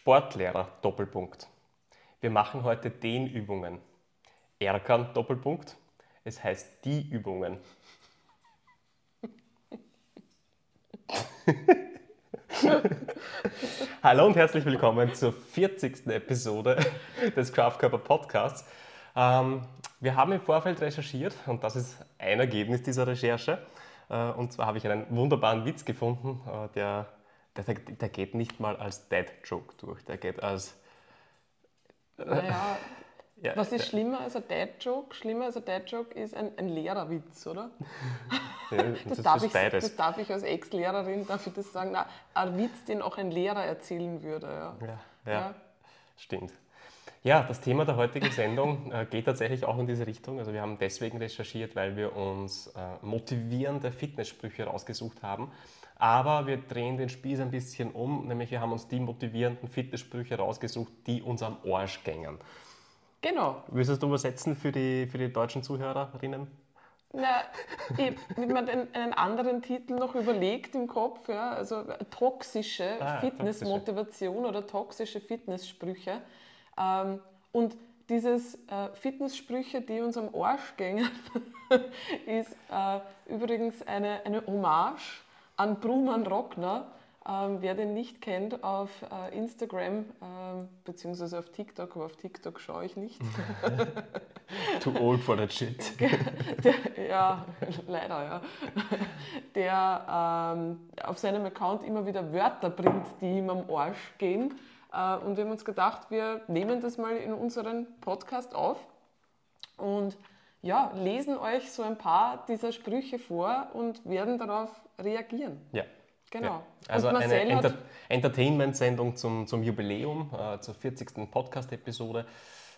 Sportlehrer Doppelpunkt. Wir machen heute den Übungen. Erkan Doppelpunkt. Es heißt die Übungen. Hallo und herzlich willkommen zur 40. Episode des Kraftkörper Podcasts. Ähm, wir haben im Vorfeld recherchiert und das ist ein Ergebnis dieser Recherche. Äh, und zwar habe ich einen wunderbaren Witz gefunden, äh, der, der, der geht nicht mal als Dad-Joke durch, der geht als... Naja, ja, was ist schlimmer als ein Dad-Joke? Schlimmer als ein Dad-Joke ist ein, ein Lehrerwitz, oder? Ja, das, das, darf ist ich, beides. das darf ich als Ex-Lehrerin, darf ich das sagen? Na, ein Witz, den auch ein Lehrer erzählen würde. Ja, Ja, ja, stimmt. Ja, das Thema der heutigen Sendung äh, geht tatsächlich auch in diese Richtung. Also wir haben deswegen recherchiert, weil wir uns äh, motivierende Fitnesssprüche rausgesucht haben. Aber wir drehen den Spieß ein bisschen um, nämlich wir haben uns die motivierenden Fitnesssprüche rausgesucht, die uns am Arsch gängen. Genau. Willst du das übersetzen für die, für die deutschen Zuhörerinnen? Na, ich habe mir einen anderen Titel noch überlegt im Kopf, ja, also toxische Ah, Fitnessmotivation oder toxische Fitnesssprüche. Ähm, und dieses äh, Fitnesssprüche, die uns am Arsch gängen, ist äh, übrigens eine, eine Hommage an Bruman Rockner. Ähm, wer den nicht kennt, auf äh, Instagram ähm, beziehungsweise auf TikTok, aber auf TikTok schaue ich nicht. Too old for that shit. Der, ja, leider, ja. Der ähm, auf seinem Account immer wieder Wörter bringt, die ihm am Arsch gehen. Äh, und wir haben uns gedacht, wir nehmen das mal in unseren Podcast auf und ja, lesen euch so ein paar dieser Sprüche vor und werden darauf reagieren. Ja. Genau. Ja. Also eine Enter Entertainment-Sendung zum, zum Jubiläum, äh, zur 40. Podcast-Episode.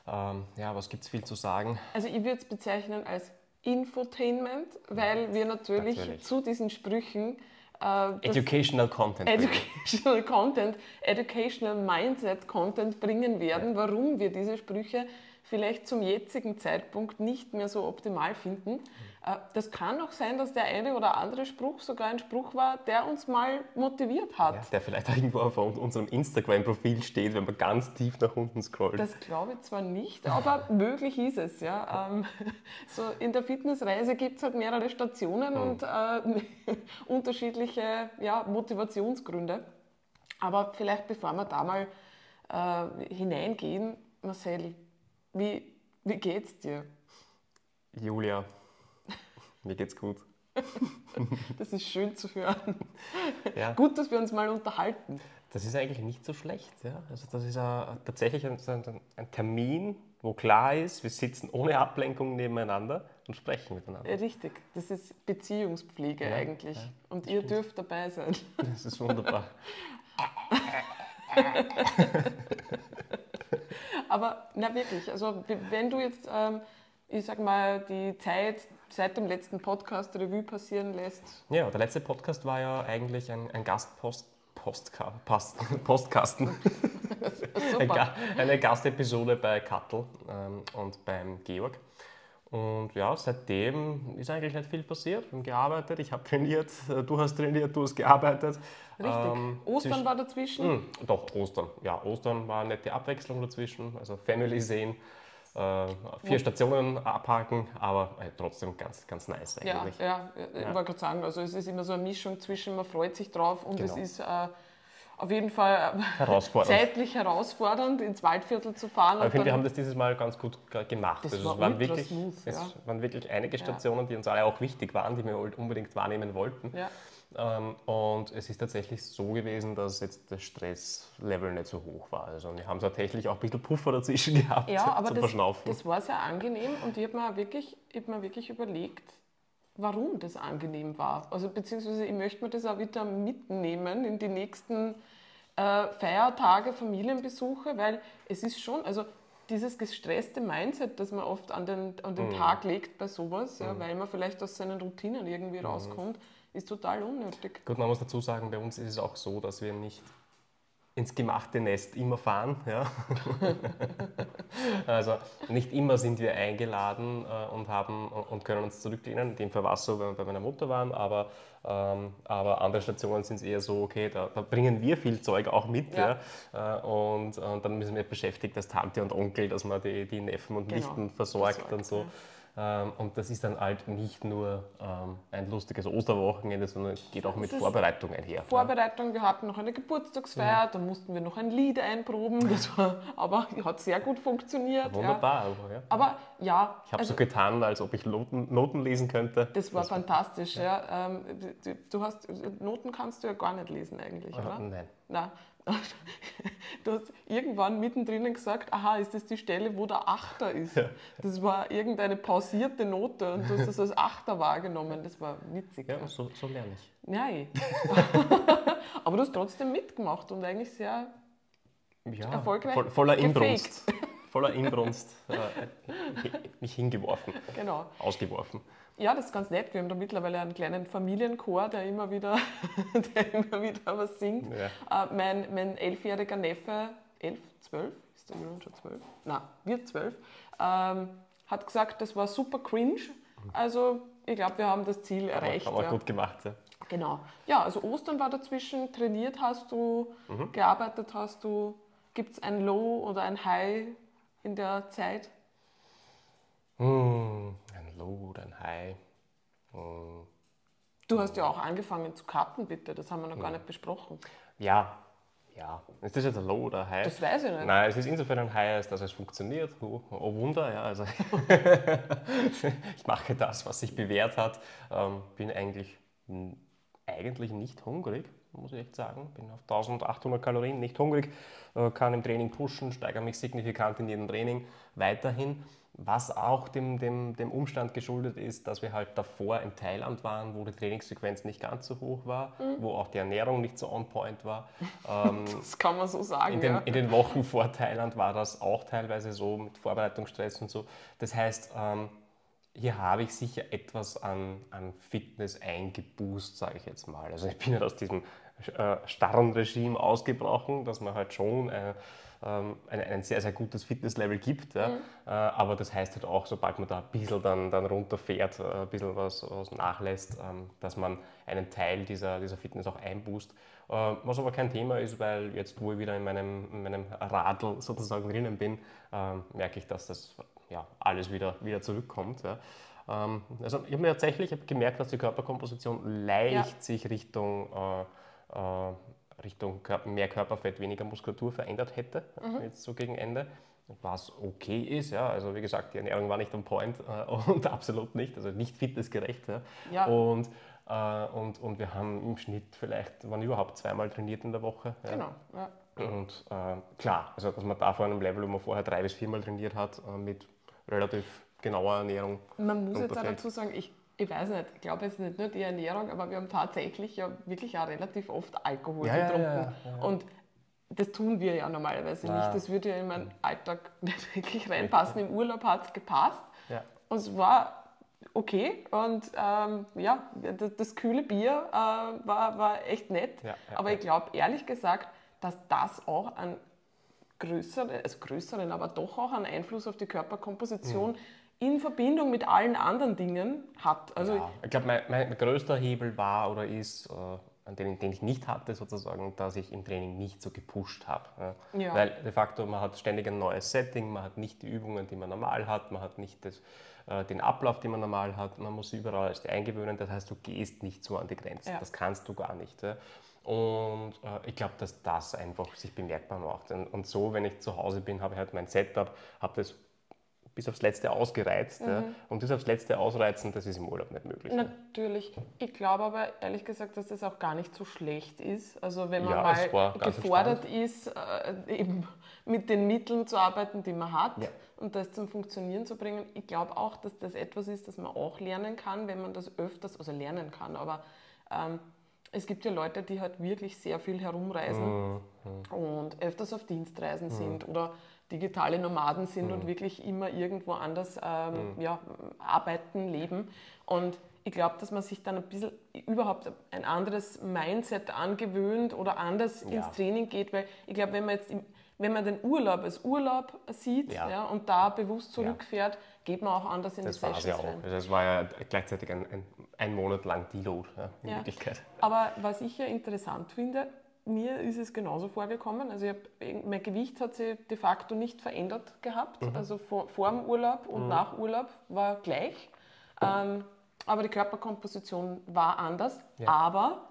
Ähm, ja, was gibt es viel zu sagen? also ich würde es bezeichnen als Infotainment, weil wir natürlich, Natürlich. zu diesen Sprüchen das Educational Content. Educational Content, Educational Mindset Content bringen werden, warum wir diese Sprüche vielleicht zum jetzigen Zeitpunkt nicht mehr so optimal finden. Äh, Das kann auch sein, dass der eine oder andere Spruch sogar ein Spruch war, der uns mal motiviert hat. Ja, der vielleicht irgendwo auf unserem Instagram-Profil steht, wenn man ganz tief nach unten scrollt. Das glaube ich zwar nicht, aber möglich ist es. Ja. Ähm, So in der Fitnessreise gibt es halt mehrere Stationen und äh, unterschiedliche ja, Motivationsgründe. Aber vielleicht bevor wir da mal äh, hineingehen, Marcel, wie, wie geht's dir? Julia, mir geht's gut. Das ist schön zu hören. Ja, Gut, dass wir uns mal unterhalten. das ist eigentlich nicht so schlecht. Ja? Also das ist äh, tatsächlich ein, ein, ein Termin, wo klar ist, wir sitzen ohne Ablenkung nebeneinander und sprechen miteinander. Ja, richtig, das ist Beziehungspflege Ja, eigentlich. Und ihr dürft dabei sein. Das ist wunderbar. Aber na wirklich, also wenn du jetzt, ähm, ich sag mal, die Zeit seit dem letzten Podcast Revue passieren lässt, Ja, der letzte Podcast war ja eigentlich ein, ein Gastpost. Postka Post, Postkasten. Eine Gastepisode bei Kattel ähm, und beim Georg. Und ja, seitdem ist eigentlich nicht viel passiert. Wir haben gearbeitet, ich habe trainiert, du hast trainiert, du hast gearbeitet. Richtig. Ähm, Ostern war dazwischen. Hm, doch, Ostern. Ja, Ostern war eine nette Abwechslung dazwischen. Also Family sehen, äh, vier Stationen abhaken, aber äh, trotzdem ganz, ganz nice Ja, eigentlich. ja, ich Ja. wollte gerade sagen, also es ist immer so eine Mischung zwischen, man freut sich drauf und es Genau. ist äh, auf jeden Fall äh, Herausfordernd. zeitlich herausfordernd, ins Waldviertel zu fahren. Aber ich finde, wir haben das dieses Mal ganz gut ge- gemacht. Das Also war es waren wirklich, smooth, es ja. waren wirklich einige Stationen, die uns alle auch wichtig waren, die wir unbedingt wahrnehmen wollten. ja. Ähm, und es ist tatsächlich so gewesen, dass jetzt das Stresslevel nicht so hoch war. Also wir haben tatsächlich auch ein bisschen Puffer dazwischen gehabt Ja, aber zum das, Verschnaufen. das war sehr angenehm und ich habe mir, wirklich- ich hab mir wirklich überlegt, warum das angenehm war. Also beziehungsweise ich möchte mir das auch wieder mitnehmen in die nächsten äh, Feiertage, Familienbesuche, weil es ist schon, also dieses gestresste Mindset, das man oft an den, an Mhm. den Tag legt bei sowas, ja, weil man vielleicht aus seinen Routinen irgendwie Mhm. rauskommt, ist total unnötig. Gut, man muss dazu sagen, bei uns ist es auch so, dass wir nicht ins gemachte Nest immer fahren. Ja? Also nicht immer sind wir eingeladen äh, und, haben, und können uns zurücklehnen. In dem Fall war es so, wenn wir bei meiner Mutter waren, aber, ähm, aber andere Stationen sind es eher so, okay, da, da, bringen wir viel Zeug auch mit. Ja. ja äh, und, und, dann müssen wir beschäftigt als Tante und Onkel, dass man die, die Neffen und genau. Nichten versorgt, versorgt und so. Ja. Ähm, und das ist dann halt nicht nur ähm, ein lustiges Osterwochenende, sondern geht auch mit Vorbereitung einher. Vorbereitung, wir hatten noch eine Geburtstagsfeier, ja. da mussten wir noch ein Lied einproben, das war, aber hat sehr gut funktioniert. Wunderbar. Ja. Aber, ja. aber ja. Ich habe also, so getan, als ob ich Noten, Noten lesen könnte. Das war das fantastisch, war, ja. Ähm, du, hast, Noten kannst du ja gar nicht lesen eigentlich, oder? Nein. Nein. Du hast irgendwann mittendrin gesagt, aha, ist das die Stelle, wo der Achter ist? Ja. Das war irgendeine pausierte Note und du hast das als Achter wahrgenommen. Das war witzig. Ja. So, so, lerne ich. Nein. Aber du hast trotzdem mitgemacht und eigentlich sehr ja, erfolgreich. Voll, voller Inbrunst. voller Inbrunst äh, mich hingeworfen. Genau. Ausgeworfen. Ja, das ist ganz nett. Wir haben da mittlerweile einen kleinen Familienchor, der immer wieder, der immer wieder was singt. Ja. Äh, mein, mein elfjähriger Neffe, elf, zwölf, ist der Jürgen schon zwölf? Nein, wird zwölf, ähm, hat gesagt, das war super cringe. Also ich glaube, wir haben das Ziel erreicht. Haben wir ja. gut gemacht. Ja. Genau. Ja, also Ostern war dazwischen, trainiert hast du, mhm. gearbeitet hast du. Gibt es ein Low oder ein High in der Zeit? Hm, Low oder ein High. Hm. Du hast ja auch angefangen zu cutten, bitte. Das haben wir noch hm. gar nicht besprochen. Ja, ja. Ist das jetzt ein Low oder ein High? Das weiß ich nicht. Nein, es ist insofern ein High, als dass es funktioniert. Oh, oh Wunder, ja. Also ich mache das, was sich bewährt hat. Ähm, bin eigentlich, eigentlich nicht hungrig, muss ich echt sagen. Bin auf 1800 Kalorien, nicht hungrig, äh, kann im Training pushen, steigere mich signifikant in jedem Training weiterhin was auch dem, dem, dem Umstand geschuldet ist, dass wir halt davor in Thailand waren, wo die Trainingssequenz nicht ganz so hoch war, mhm. wo auch die Ernährung nicht so on point war. Ähm, das kann man so sagen. In den, ja. in den Wochen vor Thailand war das auch teilweise so mit Vorbereitungsstress und so. Das heißt, ähm, hier habe ich sicher etwas an, an Fitness eingeboost, sage ich jetzt mal. Also ich bin ja aus diesem äh, starren Regime ausgebrochen, dass man halt schon äh, ähm, ein, ein, sehr, sehr gutes Fitnesslevel gibt. Ja. Mhm. Äh, aber das heißt halt auch, sobald man da ein bisschen dann, dann runterfährt, äh, ein bisschen was, was nachlässt, ähm, dass man einen Teil dieser, dieser Fitness auch einboost. Äh, was aber kein Thema ist, weil jetzt, wo ich wieder in meinem, in meinem Radl sozusagen drinnen bin, ähm, merke ich, dass das ja, alles wieder, wieder zurückkommt. Ja. Also ich habe mir tatsächlich hab gemerkt, dass die Körperkomposition leicht ja. sich Richtung äh, Richtung mehr Körperfett, weniger Muskulatur verändert hätte, mhm. jetzt so gegen Ende. Was okay ist, ja. Also wie gesagt, die Ernährung war nicht on point äh, und absolut nicht, also nicht fitnessgerecht. Ja. ja. Und, äh, und, und wir haben im Schnitt vielleicht, wann überhaupt, zweimal trainiert in der Woche. Ja. Genau, ja. Und äh, klar, also dass man da vor einem Level, wo man vorher drei bis viermal trainiert hat, äh, mit relativ genauer Ernährung. Man muss jetzt auch dazu sagen, ich ich weiß nicht, ich glaube, es ist nicht nur die Ernährung, aber wir haben tatsächlich ja wirklich auch relativ oft Alkohol ja, getrunken. Ja, ja, und das tun wir ja normalerweise nicht. Das würde ja in meinen Alltag nicht wirklich reinpassen. Im Urlaub hat es gepasst. Und es war okay. Und ähm, ja, das, das, kühle Bier äh, war, war echt nett. aber ich glaube, ehrlich gesagt, dass das auch einen größeren, also größeren, aber doch auch einen Einfluss auf die Körperkomposition mhm in Verbindung mit allen anderen Dingen hat. Also ja, ich glaube, mein, mein, größter Hebel war oder ist, äh, den, den, ich nicht hatte, sozusagen, dass ich im Training nicht so gepusht habe. Ja. Ja. Weil de facto, man hat ständig ein neues Setting, man hat nicht die Übungen, die man normal hat, man hat nicht das, äh, den Ablauf, den man normal hat, man muss überall erst eingewöhnen, das heißt, du gehst nicht so an die Grenzen, das kannst du gar nicht. Und äh, ich glaube, dass das einfach sich bemerkbar macht. Und, und, so, wenn ich zu Hause bin, habe ich halt mein Setup, habe das bis aufs Letzte ausgereizt. Mhm. Ja. Und das aufs Letzte ausreizen, das ist im Urlaub nicht möglich. Natürlich. Ich glaube aber ehrlich gesagt, dass das auch gar nicht so schlecht ist. Also wenn man ja, mal gefordert entspannt. ist, äh, eben mit den Mitteln zu arbeiten, die man hat ja. und das zum Funktionieren zu bringen. Ich glaube auch, dass das etwas ist, das man auch lernen kann, wenn man das öfters, also lernen kann. Aber ähm, es gibt ja Leute, die halt wirklich sehr viel herumreisen mhm. und öfters auf Dienstreisen mhm. sind oder digitale Nomaden sind mhm. und wirklich immer irgendwo anders ähm, mhm. ja, arbeiten, leben. Und ich glaube, dass man sich dann ein bisschen überhaupt ein anderes Mindset angewöhnt oder anders ja. ins Training geht, weil ich glaube, wenn man jetzt wenn man den Urlaub als Urlaub sieht Ja. ja. und da bewusst zurückfährt, geht man auch anders in Das die es ja Sessions auch. rein. Das war ja gleichzeitig ein, ein, ein Monat lang Deload ja, in. Wirklichkeit. Aber was ich ja interessant finde, mir ist es genauso vorgekommen. Also hab, mein Gewicht hat sich de facto nicht verändert gehabt. Mhm. Also vor, vor dem Urlaub und nach Urlaub war gleich. Ähm, aber die Körperkomposition war anders. Ja. Aber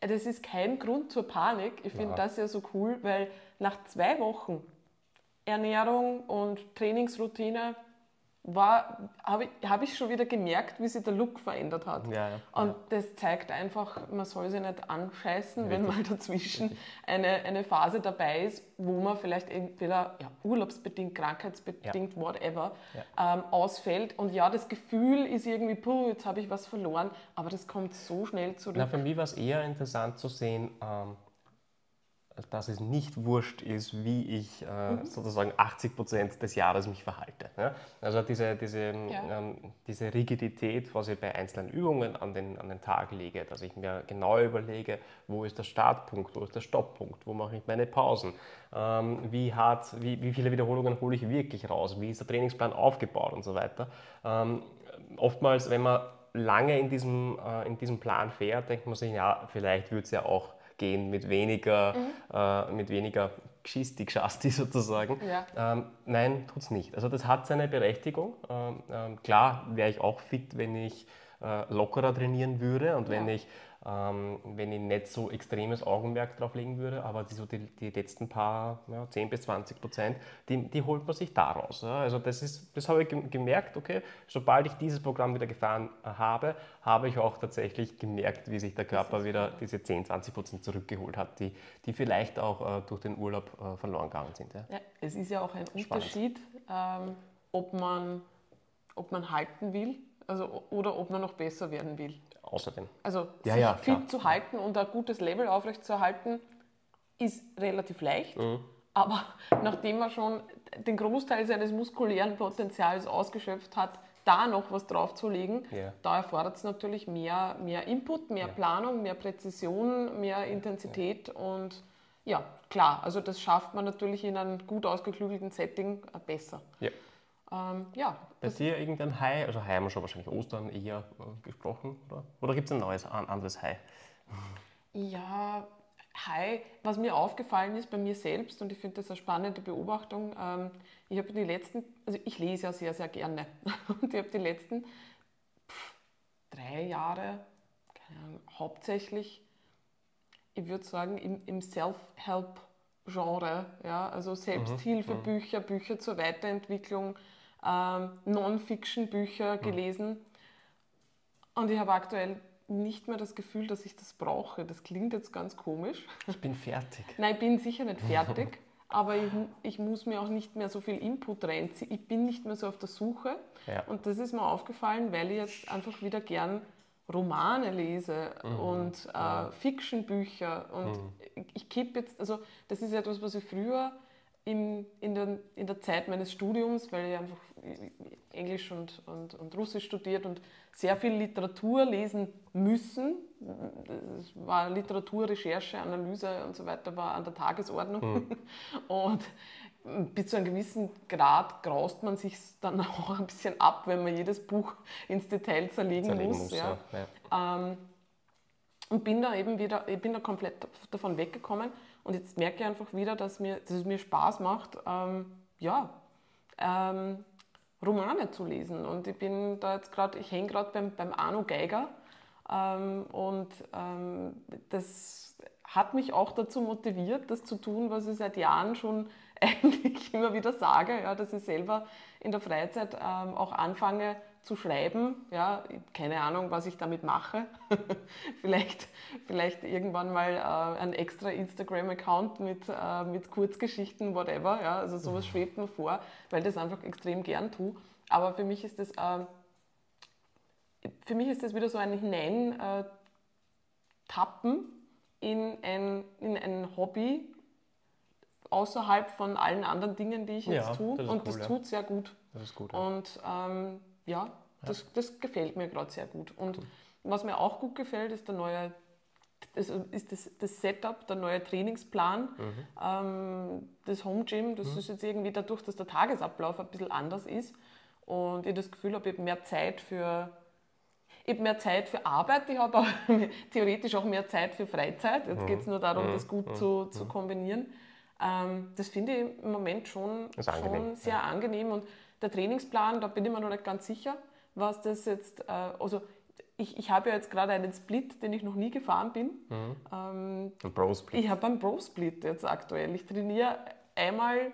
das ist kein Grund zur Panik. Ich finde Ja. das ja so cool, weil nach zwei Wochen Ernährung und Trainingsroutine war, habe ich, hab ich schon wieder gemerkt, wie sich der Look verändert hat. Ja, ja. Und das zeigt einfach, man soll sich nicht anscheißen, wenn mal dazwischen eine, eine Phase dabei ist, wo man vielleicht entweder ja, urlaubsbedingt, krankheitsbedingt, whatever, ähm, ausfällt. Und ja, das Gefühl ist irgendwie, puh, jetzt habe ich was verloren, aber das kommt so schnell zurück. Na, für mich war es eher interessant zu sehen, ähm, dass es nicht wurscht ist, wie ich äh, sozusagen 80 Prozent des Jahres mich verhalte. Ja? Also diese, diese, Ja. ähm, diese Rigidität, was ich bei einzelnen Übungen an den, an den Tag lege, dass ich mir genau überlege, wo ist der Startpunkt, wo ist der Stopppunkt, wo mache ich meine Pausen, ähm, wie, hart, wie, wie viele Wiederholungen hole ich wirklich raus, wie ist der Trainingsplan aufgebaut und so weiter. Ähm, oftmals, wenn man lange in diesem, äh, in diesem Plan fährt, denkt man sich, ja, vielleicht würde es ja auch gehen mit weniger, äh, mit weniger Geschisti, Geschasti sozusagen. Ja. Ähm, nein, tut es nicht. Also das hat seine Berechtigung. Ähm, ähm, klar wäre ich auch fit, wenn ich äh, lockerer trainieren würde und wenn, Ja. ich, ähm, wenn ich nicht so extremes Augenmerk drauf legen würde, aber die, so die, die letzten paar, ja, 10 bis 20 Prozent, die, die holt man sich daraus. Ja? Also das, ist, das habe ich gem- gemerkt, okay, sobald ich dieses Programm wieder gefahren äh, habe, habe ich auch tatsächlich gemerkt, wie sich der Körper wieder diese 10, 20 Prozent zurückgeholt hat, die, die vielleicht auch äh, durch den Urlaub äh, verloren gegangen sind. Ja? Ja, es ist ja auch ein Spannend. Unterschied, ähm, ob, man, ob man halten will also, oder ob man noch besser werden will. Außerdem. Also Ja, sich ja, fit klar. zu halten und ein gutes Level aufrechtzuerhalten, ist relativ leicht. Mhm. Aber nachdem man schon den Großteil seines muskulären Potenzials ausgeschöpft hat, da noch was draufzulegen, Ja. da erfordert es natürlich mehr, mehr Input, mehr Ja. Planung, mehr Präzision, mehr Intensität und ja, klar, also das schafft man natürlich in einem gut ausgeklügelten Setting äh, besser. Ja. Ähm, ja, Bei dir irgendein High, also High haben wir schon wahrscheinlich Ostern eher äh, gesprochen, oder? Oder gibt es ein neues, ein anderes High? Ja, hi. Was mir aufgefallen ist bei mir selbst, und ich finde das eine spannende Beobachtung, ähm, ich habe die letzten, also ich lese ja sehr, sehr gerne, und ich habe die letzten pff, drei Jahre, keine Ahnung, hauptsächlich, ich würde sagen, im, im Self-Help-Genre, ja, also Selbsthilfebücher, Bücher zur Weiterentwicklung, ähm, Non-Fiction-Bücher gelesen. Und ich habe aktuell nicht mehr das Gefühl, dass ich das brauche. Das klingt jetzt ganz komisch. Ich bin fertig. Nein, ich bin sicher nicht fertig, aber ich, ich muss mir auch nicht mehr so viel Input reinziehen. Ich bin nicht mehr so auf der Suche. Ja. Und das ist mir aufgefallen, weil ich jetzt einfach wieder gern Romane lese und äh, Fiction-Bücher. Und ich kippe jetzt, also das ist etwas, was ich früher im, in, der, in der Zeit meines Studiums, weil ich einfach Englisch und, und, und Russisch studiert und sehr viel Literatur lesen müssen. Es war Literatur, Recherche, Analyse und so weiter war an der Tagesordnung. Und bis zu einem gewissen Grad graust man sich dann auch ein bisschen ab, wenn man jedes Buch ins Detail zerlegen, Zerlegen muss. muss, ja. Ja. Ähm, und bin da eben wieder, ich bin da komplett davon weggekommen und jetzt merke ich einfach wieder, dass, mir, dass es mir Spaß macht, ähm, ja, ähm, Romane zu lesen. Und ich bin da jetzt gerade, ich hänge gerade beim, beim Arno Geiger ähm, und ähm, das hat mich auch dazu motiviert, das zu tun, was ich seit Jahren schon eigentlich immer wieder sage, ja, dass ich selber in der Freizeit ähm, auch anfange zu schreiben. Ja, keine Ahnung, was ich damit mache. vielleicht, vielleicht irgendwann mal äh, ein extra Instagram-Account mit, äh, mit Kurzgeschichten, whatever. Ja, also sowas schwebt mir vor, weil ich das einfach extrem gern tue. Aber für mich ist das, äh, für mich ist das wieder so ein Hinein äh, in ein, in ein Hobby außerhalb von allen anderen Dingen, die ich Ja, jetzt tue. Und cool, das ja. tut sehr gut. Das ist gut. Ja. Und ähm, ja, das, das gefällt mir gerade sehr gut. Und was mir auch gut gefällt, ist der neue das ist das, das Setup, der neue Trainingsplan, ähm, das Home Gym, das ist jetzt irgendwie dadurch, dass der Tagesablauf ein bisschen anders ist. Und ich das Gefühl habe, ich habe mehr Zeit für ich habe mehr Zeit für Arbeit, ich habe theoretisch auch mehr Zeit für Freizeit. Jetzt geht es nur darum, das gut zu, zu kombinieren. Ähm, das finde ich im Moment schon, schon sehr angenehm. Und der Trainingsplan, da bin ich mir noch nicht ganz sicher, was das jetzt, äh, also ich, ich habe ja jetzt gerade einen Split, den ich noch nie gefahren bin. Ähm, Ein Bro Split. ich habe einen Pro Split jetzt aktuell. Ich trainiere einmal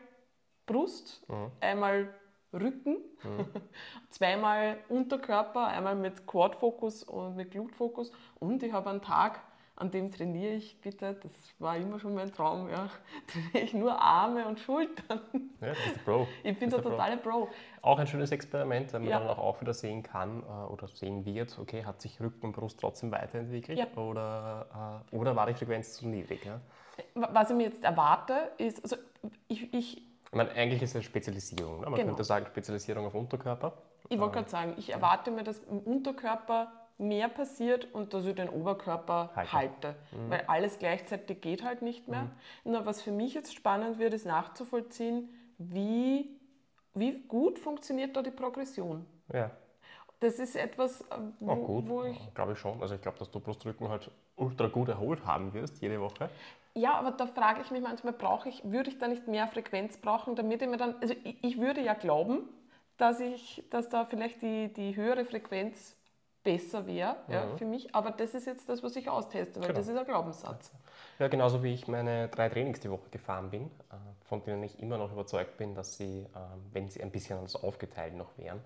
Brust, einmal Rücken, zweimal Unterkörper, einmal mit Quad-Fokus und mit Glute-Fokus. Und ich habe einen Tag, an dem trainiere ich, bitte, das war immer schon mein Traum, ja, trainiere ich nur Arme und Schultern. Ja, das ist der Bro. Ich bin der totale Pro. Auch ein schönes Experiment, wenn man Ja. dann auch, wieder sehen kann äh, oder sehen wird, okay, hat sich Rücken und Brust trotzdem weiterentwickelt Ja. oder, äh, oder war die Frequenz zu niedrig? Ja? Was ich mir jetzt erwarte, ist, also ich, ich, Ich meine, eigentlich ist es eine Spezialisierung. Ne? Man Genau. könnte sagen, Spezialisierung auf Unterkörper. ich wollte gerade sagen, ich erwarte mir, dass im Unterkörper mehr passiert und dass ich den Oberkörper Halte. halte. Weil alles gleichzeitig geht halt nicht mehr. Nur was für mich jetzt spannend wird, ist nachzuvollziehen, wie, wie gut funktioniert da die Progression. Ja, Das ist etwas, äh, wo, auch gut, wo ich. glaube ich schon. Also ich glaube, dass du Brustrücken halt ultra gut erholt haben wirst, jede Woche. Ja, aber da frage ich mich manchmal, brauche ich, würde ich da nicht mehr Frequenz brauchen, damit ich mir dann. Also ich, ich würde ja glauben, dass ich, dass da vielleicht die, die höhere Frequenz besser wäre ja, für mich. Aber das ist jetzt das, was ich austeste, weil Genau. das ist ein Glaubenssatz. Ja, genauso wie ich meine drei Trainings die Woche gefahren bin, äh, von denen ich immer noch überzeugt bin, dass sie, ähm, wenn sie ein bisschen anders aufgeteilt noch wären,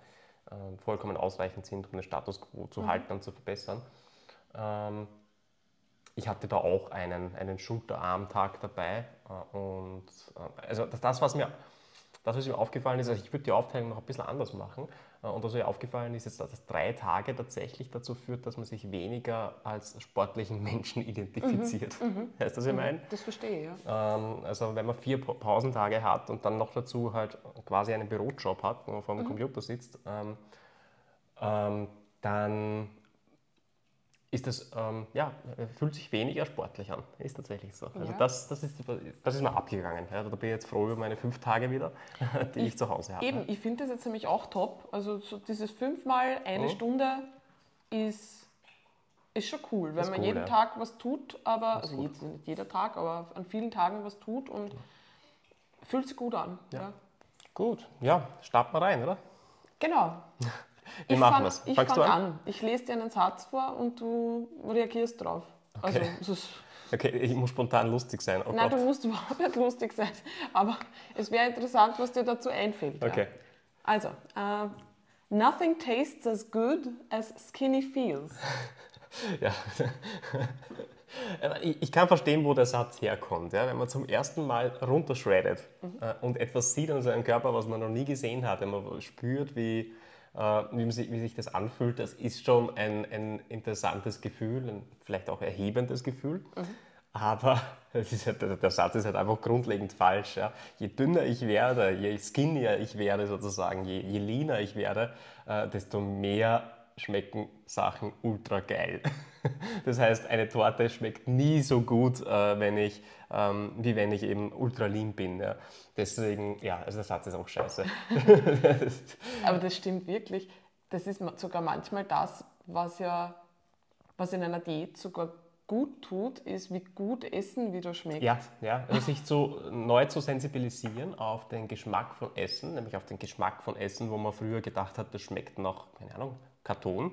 ähm, vollkommen ausreichend sind, um den Status quo zu halten und zu verbessern. Ähm, ich hatte da auch einen, einen Schulterarmtag dabei äh, und äh, also das, was mir, das, was mir aufgefallen ist, also ich würde die Aufteilung noch ein bisschen anders machen äh, und was mir aufgefallen ist, ist, dass drei Tage tatsächlich dazu führt, dass man sich weniger als sportlichen Menschen identifiziert. Weißt du, was ich meine? Das verstehe ich, ja. Ähm, also wenn man vier Pa- Pausentage hat und dann noch dazu halt quasi einen Bürojob hat, wo man vor dem Computer sitzt, ähm, ähm, dann ist das, ähm, ja, fühlt sich weniger sportlich an. Ist tatsächlich so. Also Ja. das, das, ist, das ist mir abgegangen. Ja. Da bin ich jetzt froh über meine fünf Tage wieder, die ich, zu Hause habe. Eben, ich finde das jetzt nämlich auch top. Also so dieses fünfmal eine Mhm. Stunde ist, ist schon cool, wenn Ist man cool, jeden ja. Tag was tut, aber, also jetzt nicht jeder Tag, aber an vielen Tagen was tut und fühlt sich gut an. Ja. Gut, ja, starten wir rein, oder? Genau. Ich machen fang- wir's? Ich fange an? an? Ich lese dir einen Satz vor und du reagierst drauf. Also, Okay. es ist, Okay, ich muss spontan lustig sein. Oh nein, Gott. du musst überhaupt nicht lustig sein, aber es wäre interessant, was dir dazu einfällt. ja. Okay. Also, äh, nothing tastes as good as skinny feels. Ja. Ich kann verstehen, wo der Satz herkommt. Ja? Wenn man zum ersten Mal runtershreddet äh, und etwas sieht an seinem Körper, was man noch nie gesehen hat, wenn man spürt, wie, wie, man sich, wie sich das anfühlt, das ist schon ein, ein interessantes Gefühl, ein vielleicht auch erhebendes Gefühl. Aber es ist halt, der Satz ist halt einfach grundlegend falsch. Ja? Je dünner ich werde, je skinnier ich werde sozusagen, je, je leaner ich werde, äh, desto mehr schmecken Sachen ultra geil. Das heißt, eine Torte schmeckt nie so gut, äh, wenn ich, ähm, wie wenn ich eben ultra lean bin. Ja. Deswegen, ja, also der Satz ist auch scheiße. Aber das stimmt wirklich. Das ist sogar manchmal das, was ja, was in einer Diät sogar gut tut, ist, wie gut Essen wieder schmeckt. Ja, ja, also sich zu, neu zu sensibilisieren auf den Geschmack von Essen, nämlich auf den Geschmack von Essen, wo man früher gedacht hat, das schmeckt nach, keine Ahnung, Karton,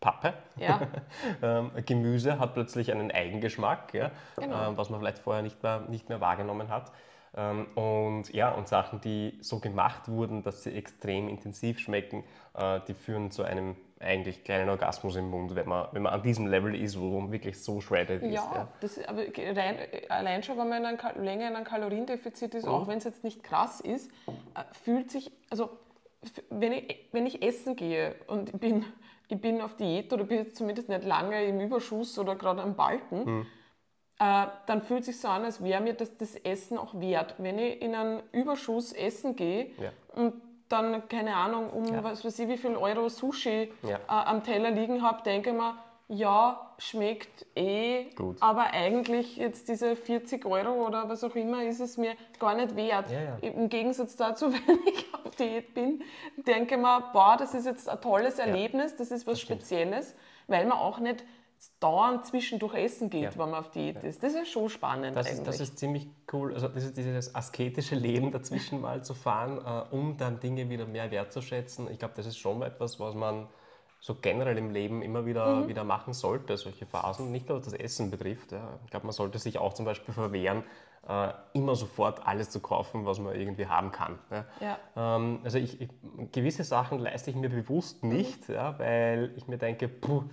Pappe. Ja. ähm, Gemüse hat plötzlich einen Eigengeschmack, ja, Genau. ähm, was man vielleicht vorher nicht mehr, nicht mehr wahrgenommen hat. Ähm, und ja, und Sachen, die so gemacht wurden, dass sie extrem intensiv schmecken, äh, die führen zu einem eigentlich kleinen Orgasmus im Mund, wenn man, wenn man an diesem Level ist, wo man wirklich so shredded ist. Ja, das, ist- aber rein, allein schon, wenn man in einem, länger in einem Kaloriendefizit ist, Mhm. auch wenn es jetzt nicht krass ist, äh, fühlt sich, also wenn ich, wenn ich essen gehe und ich bin, ich bin auf Diät oder bin zumindest nicht lange im Überschuss oder gerade am Balken, Mhm. äh, dann fühlt sich so an, als wäre mir das, das Essen auch wert. Wenn ich in einen Überschuss essen gehe Ja. und dann, keine Ahnung, um Ja. was weiß ich, wie viel Euro Sushi Ja. äh, am Teller liegen habe, denke ich mir, ja, schmeckt eh, Gut. aber eigentlich jetzt diese 40 Euro oder was auch immer ist es mir gar nicht wert. Ja, ja. Im Gegensatz dazu, wenn ich auf Diät bin, denke ich mir, boah, das ist jetzt ein tolles Erlebnis, das ist was Spezielles, weil man auch nicht dauernd zwischendurch essen geht, Ja. wenn man auf Diät ist. Das ist schon spannend Das eigentlich. ist, das ist ziemlich cool, also das ist dieses asketische Leben dazwischen mal zu fahren, äh, um dann Dinge wieder mehr wertzuschätzen. Ich glaube, das ist schon etwas, was man so generell im Leben immer wieder, wieder machen sollte, solche Phasen, nicht nur was das Essen betrifft. Ja. Ich glaube, man sollte sich auch zum Beispiel verwehren, äh, immer sofort alles zu kaufen, was man irgendwie haben kann. Ja. Ja. Ähm, also ich, ich, gewisse Sachen leiste ich mir bewusst nicht, ja, weil ich mir denke, puh,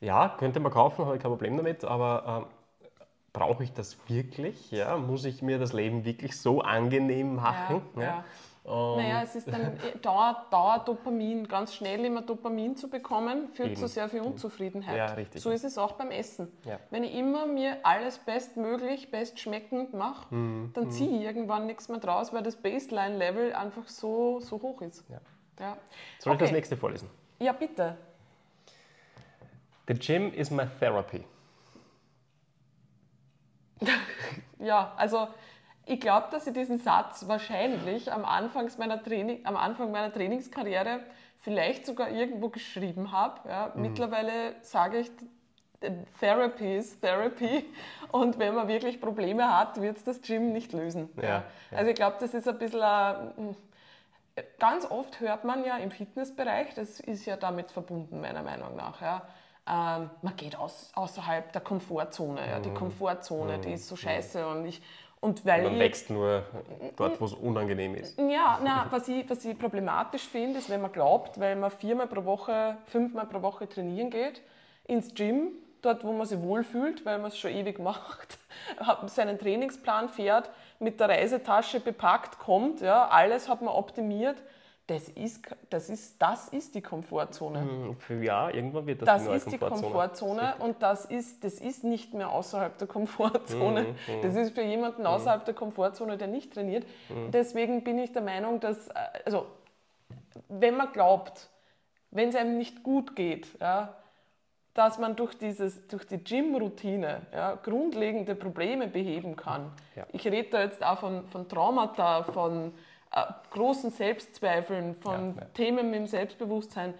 ja, könnte man kaufen, habe ich kein Problem damit, aber ähm, brauche ich das wirklich? Ja? Muss ich mir das Leben wirklich so angenehm machen? Ja, ja. Und- Naja, es ist dann Dauer, Dauerdopamin, ganz schnell immer Dopamin zu bekommen, führt Eben. zu sehr viel Unzufriedenheit. Ja, richtig. So ist es auch beim Essen. Ja. Wenn ich immer mir alles bestmöglich, bestschmeckend mache, Mhm, dann ziehe ich irgendwann nichts mehr draus, weil das Baseline-Level einfach so, so hoch ist. Ja. Ja. Soll ich das nächste vorlesen? Ja, bitte. The gym is my therapy. Ja, also ich glaube, dass ich diesen Satz wahrscheinlich am, Anfangs meiner Training, am Anfang meiner Trainingskarriere vielleicht sogar irgendwo geschrieben habe. Ja. Mhm. Mittlerweile sage ich, Therapy is Therapy und wenn man wirklich Probleme hat, wird es das Gym nicht lösen. Ja, ja. Also ich glaube, das ist ein bisschen ein, ganz oft hört man ja im Fitnessbereich, das ist ja damit verbunden, meiner Meinung nach. Ja. Ähm, man geht aus, außerhalb der Komfortzone. Ja. Die Komfortzone, die ist so scheiße. Und, ich, und weil. Man ich, wächst nur dort, wo es unangenehm ist. ja, na, was, ich, was ich problematisch finde, ist, wenn man glaubt, weil man viermal pro Woche, fünfmal pro Woche trainieren geht, ins Gym, dort, wo man sich wohlfühlt, weil man es schon ewig macht, seinen Trainingsplan fährt, mit der Reisetasche bepackt kommt, ja, alles hat man optimiert. Das ist, das ist, das ist die Komfortzone. Hm, Für ja, irgendwann wird das, Das die neue ist die Komfortzone. Und das ist, das ist nicht mehr außerhalb der Komfortzone. Mhm, Das ist für jemanden außerhalb der Komfortzone, der nicht trainiert. Mhm. Deswegen bin ich der Meinung, dass, äh, also, wenn man glaubt, wenn es einem nicht gut geht, ja, dass man durch, dieses, durch die Gym-Routine ja, grundlegende Probleme beheben kann. Ja. Ich rede da jetzt auch von, von Traumata, von großen Selbstzweifeln, von Ja. Themen mit dem Selbstbewusstsein.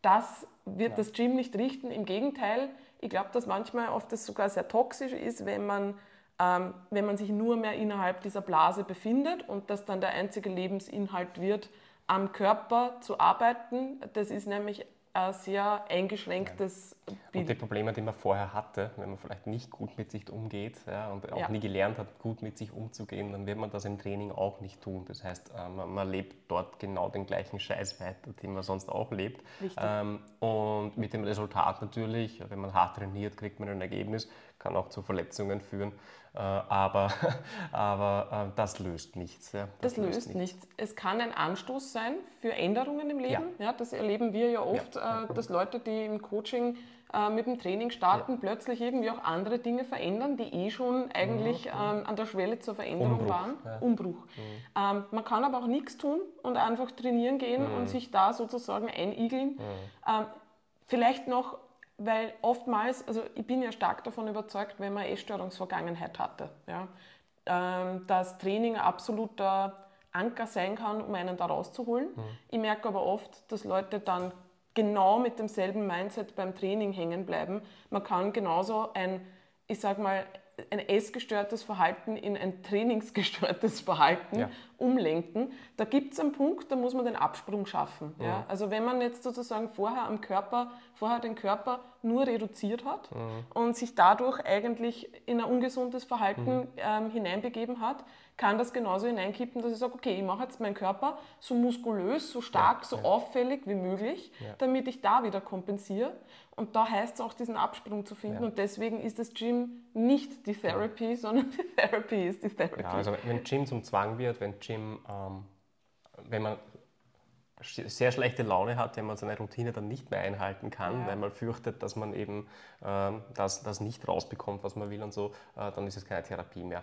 Das wird das Gym nicht richten. Im Gegenteil, ich glaube, dass manchmal oft das sogar sehr toxisch ist, wenn man, ähm, wenn man sich nur mehr innerhalb dieser Blase befindet und das dann der einzige Lebensinhalt wird, am Körper zu arbeiten. Das ist nämlich ein sehr eingeschränktes Und die Bild. Probleme, die man vorher hatte, wenn man vielleicht nicht gut mit sich umgeht ja, und auch Ja. nie gelernt hat, gut mit sich umzugehen, dann wird man das im Training auch nicht tun. Das heißt, äh, man, man lebt dort genau den gleichen Scheiß weiter, den man sonst auch lebt. Ähm, und mit dem Resultat natürlich, wenn man hart trainiert, kriegt man ein Ergebnis, kann auch zu Verletzungen führen. Äh, aber aber äh, das löst nichts. Ja. Das löst nichts. Es kann ein Anstoß sein für Änderungen im Leben. Ja. das erleben wir ja oft, Äh, dass Leute, die im Coaching äh, mit dem Training starten, plötzlich irgendwie auch andere Dinge verändern, die eh schon eigentlich ähm, an der Schwelle zur Veränderung Umbruch, waren. ja. Umbruch. Ähm, man kann aber auch nichts tun und einfach trainieren gehen und sich da sozusagen einigeln. Ähm, vielleicht noch, weil oftmals, also ich bin ja stark davon überzeugt, wenn man Essstörungsvergangenheit hatte, ja, ähm, dass Training ein absoluter Anker sein kann, um einen da rauszuholen. Ich merke aber oft, dass Leute dann genau mit demselben Mindset beim Training hängen bleiben. Man kann genauso ein, ich sag mal, ein essgestörtes Verhalten in ein trainingsgestörtes Verhalten Ja. umlenken. Da gibt es einen Punkt, da muss man den Absprung schaffen. Ja. Also wenn man jetzt sozusagen vorher am Körper, vorher den Körper nur reduziert hat und sich dadurch eigentlich in ein ungesundes Verhalten ähm, hineinbegeben hat, kann das genauso hineinkippen, dass ich sage, okay, ich mache jetzt meinen Körper so muskulös, so stark, so auffällig wie möglich, damit ich da wieder kompensiere. Und da heißt es auch, diesen Absprung zu finden. Ja. Und deswegen ist das Gym nicht die Therapy, sondern die Therapy ist die Therapy. Ja, also wenn Gym zum Zwang wird, wenn Gym, ähm, wenn man sehr schlechte Laune hat, wenn man seine Routine dann nicht mehr einhalten kann, Ja. weil man fürchtet, dass man eben ähm, das, das nicht rausbekommt, was man will und so, äh, dann ist es keine Therapie mehr.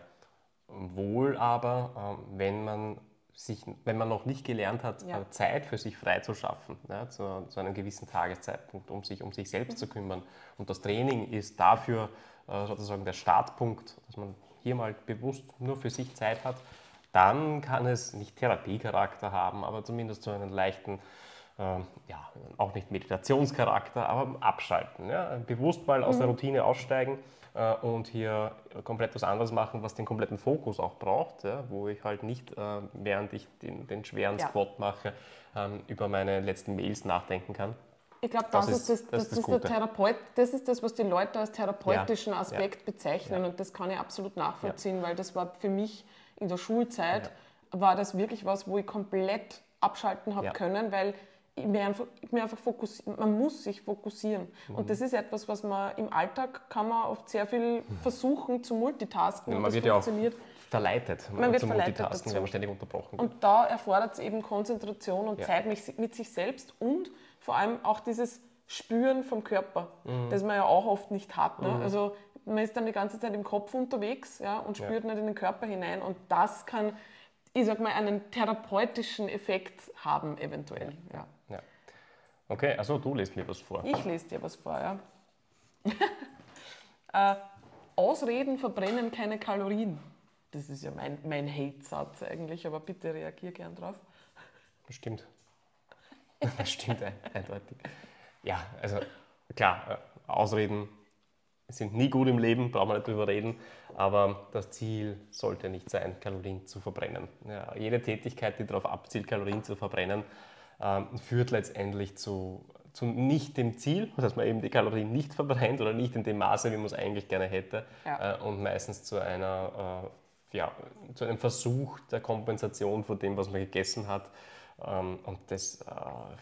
Wohl aber, ähm, wenn man sich, wenn man noch nicht gelernt hat, Ja. äh, Zeit für sich frei zu schaffen, ja, zu, zu einem gewissen Tageszeitpunkt, um sich um sich selbst zu kümmern. Und das Training ist dafür äh, sozusagen der Startpunkt, dass man hier mal bewusst nur für sich Zeit hat. Dann kann es nicht Therapiecharakter haben, aber zumindest so einen leichten, ähm, ja, auch nicht Meditationscharakter, aber abschalten. Ja? Bewusst mal aus der Routine aussteigen äh, und hier komplett was anderes machen, was den kompletten Fokus auch braucht, ja? wo ich halt nicht, äh, während ich den, den schweren Ja. Squat mache, ähm, über meine letzten Mails nachdenken kann. Ich glaube, Das das, ist- das, das das, ist der. Therapeut, das ist das, was die Leute als therapeutischen Ja, Aspekt bezeichnen und das kann ich absolut nachvollziehen, weil das war für mich in der Schulzeit, war das wirklich was, wo ich komplett abschalten habe können, weil mir einfach, mir einfach fokussieren, man muss sich fokussieren. Mhm. Und das ist etwas, was man im Alltag kann man oft sehr viel versuchen zu multitasken und man wird ja auch verleitet Man wird zum verleitet Multitasken, dazu. wenn man ständig unterbrochen wird. Und da erfordert es eben Konzentration und Ja. Zeit mit, sich selbst und vor allem auch dieses Spüren vom Körper, Mhm. das man ja auch oft nicht hat. Ne? Also man ist dann die ganze Zeit im Kopf unterwegs ja, und spürt nicht in den Körper hinein und das kann, ich sag mal, einen therapeutischen Effekt haben eventuell. Ja. Ja. Okay, also du liest mir was vor. Ich lese dir was vor, ja. äh, Ausreden verbrennen keine Kalorien. Das ist ja mein, mein Hate-Satz eigentlich, aber bitte reagier gern drauf. Stimmt. Das stimmt ein- eindeutig. Ja, also klar, äh, Ausreden sind nie gut im Leben, brauchen wir nicht drüber reden, aber das Ziel sollte nicht sein, Kalorien zu verbrennen. Ja, jede Tätigkeit, die darauf abzielt, Kalorien zu verbrennen, ähm, führt letztendlich zu, zu nicht dem Ziel, dass man eben die Kalorien nicht verbrennt oder nicht in dem Maße, wie man es eigentlich gerne hätte Ja. äh, und meistens zu einer äh, ja, zu einem Versuch der Kompensation von dem, was man gegessen hat. Ähm, Und das äh,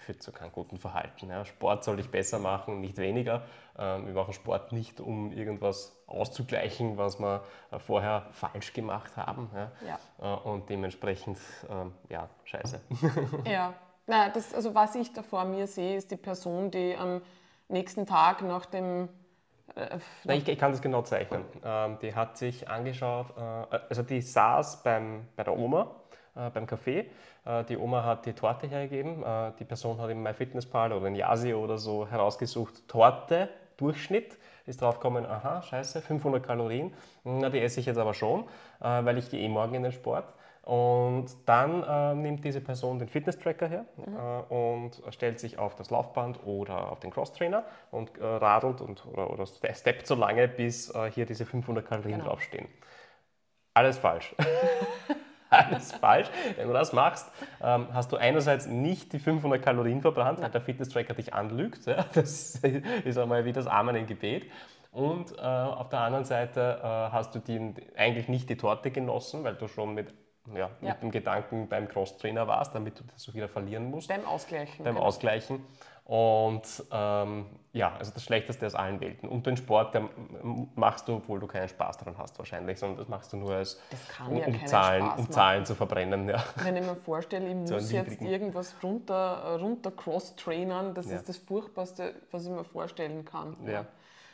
führt zu keinem guten Verhalten. Sport soll ich besser machen, nicht weniger. Ähm, Wir machen Sport nicht, um irgendwas auszugleichen, was wir äh, vorher falsch gemacht haben. ja. Äh, Und dementsprechend, ähm, ja, scheiße. Ja, na, das, also was ich da vor mir sehe, ist die Person, die am nächsten Tag nach dem. Na, ich, ich kann das genau zeichnen. Ähm, die hat sich angeschaut, äh, also die saß beim, bei der Oma äh, beim Café. Äh, die Oma hat die Torte hergegeben. Äh, die Person hat in MyFitnessPal oder in Yasio oder so herausgesucht, Torte, Durchschnitt. Ist drauf gekommen, aha, scheiße, 500 Kalorien. Na, die esse ich jetzt aber schon, äh, weil ich gehe eh morgen in den Sport. Und dann äh, nimmt diese Person den Fitness-Tracker her äh, und stellt sich auf das Laufband oder auf den Crosstrainer und äh, radelt und, oder, oder steppt so lange, bis äh, hier diese 500 Kalorien Genau. draufstehen. Alles falsch. Alles falsch. Wenn du das machst, ähm, hast du einerseits nicht die 500 Kalorien verbrannt, weil der Fitness-Tracker dich anlügt. Ja? Das ist einmal wie das Amen im Gebet. Und äh, auf der anderen Seite äh, hast du die, eigentlich nicht die Torte genossen, weil du schon mit, ja, Ja. mit dem Gedanken beim Crosstrainer warst, damit du das auch wieder verlieren musst beim Ausgleichen. beim genau. Ausgleichen. Und ähm, ja, also das Schlechteste aus allen Welten. Und den Sport der m- machst du, obwohl du keinen Spaß daran hast wahrscheinlich, sondern das machst du nur als, um, ja um, Zahlen, um. Zahlen zu verbrennen. Ja. Wenn ich mir vorstelle, ich muss jetzt irgendwas runter, runter cross-trainern, das Ja. ist das Furchtbarste, was ich mir vorstellen kann. Ja.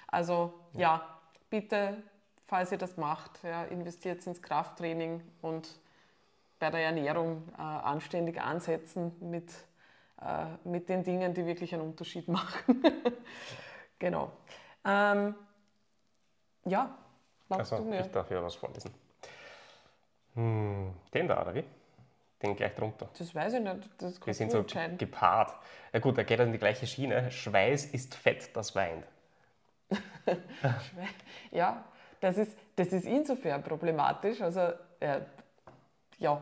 Also ja, bitte, falls ihr das macht, investiert ins Krafttraining und bei der Ernährung äh, anständig ansetzen mit, äh, mit den Dingen, die wirklich einen Unterschied machen. genau. Ähm, ja, Also du mir? ich darf ja was vorlesen. Hm, den da, oder wie? Den gleich drunter. Das weiß ich nicht, das Wir sind so gepaart. Ja gut, da geht er in die gleiche Schiene. Schweiß ist Fett, das weint. Ja, das ist, das ist insofern problematisch. Also, äh, ja,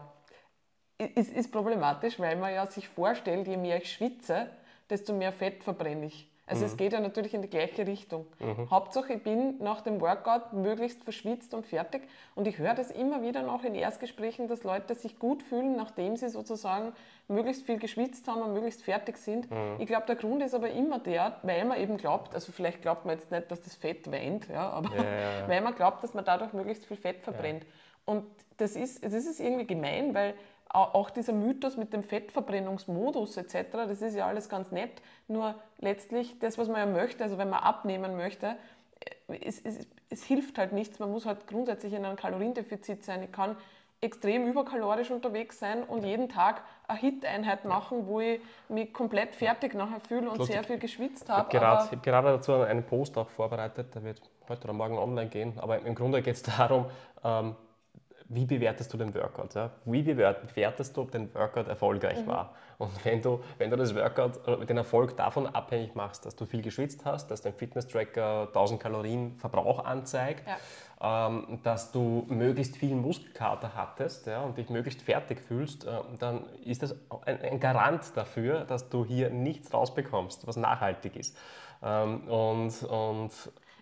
es ist problematisch, weil man ja sich vorstellt, je mehr ich schwitze, desto mehr Fett verbrenne ich. Also es geht ja natürlich in die gleiche Richtung. Hauptsache, ich bin nach dem Workout möglichst verschwitzt und fertig. Und ich höre das immer wieder noch in Erstgesprächen, dass Leute sich gut fühlen, nachdem sie sozusagen möglichst viel geschwitzt haben und möglichst fertig sind. Ich glaube, der Grund ist aber immer der, weil man eben glaubt, also vielleicht glaubt man jetzt nicht, dass das Fett weint, ja, aber Ja, ja, weil man glaubt, dass man dadurch möglichst viel Fett verbrennt. Und das ist, das ist irgendwie gemein, weil auch dieser Mythos mit dem Fettverbrennungsmodus etc., das ist ja alles ganz nett, nur letztlich das, was man ja möchte, also wenn man abnehmen möchte, äh, es, es, es hilft halt nichts, man muss halt grundsätzlich in einem Kaloriendefizit sein. Ich kann extrem überkalorisch unterwegs sein und jeden Tag eine Hit-Einheit machen, wo ich mich komplett fertig nachher fühle und sehr viel geschwitzt Ich habe. habe gerade, ich hab gerade dazu einen Post auch vorbereitet, der wird heute oder morgen online gehen. Aber im Grunde geht es darum, ähm, wie bewertest du den Workout? Ja? Wie bewert- bewertest du, ob dein Workout erfolgreich war? Und wenn du, wenn du das Workout, äh, den Erfolg davon abhängig machst, dass du viel geschwitzt hast, dass dein Fitness-Tracker 1000 Kalorien Verbrauch anzeigt, ähm, dass du möglichst viel Muskelkater hattest ja, und dich möglichst fertig fühlst, äh, dann ist das ein, ein Garant dafür, dass du hier nichts rausbekommst, was nachhaltig ist. Ähm, und, und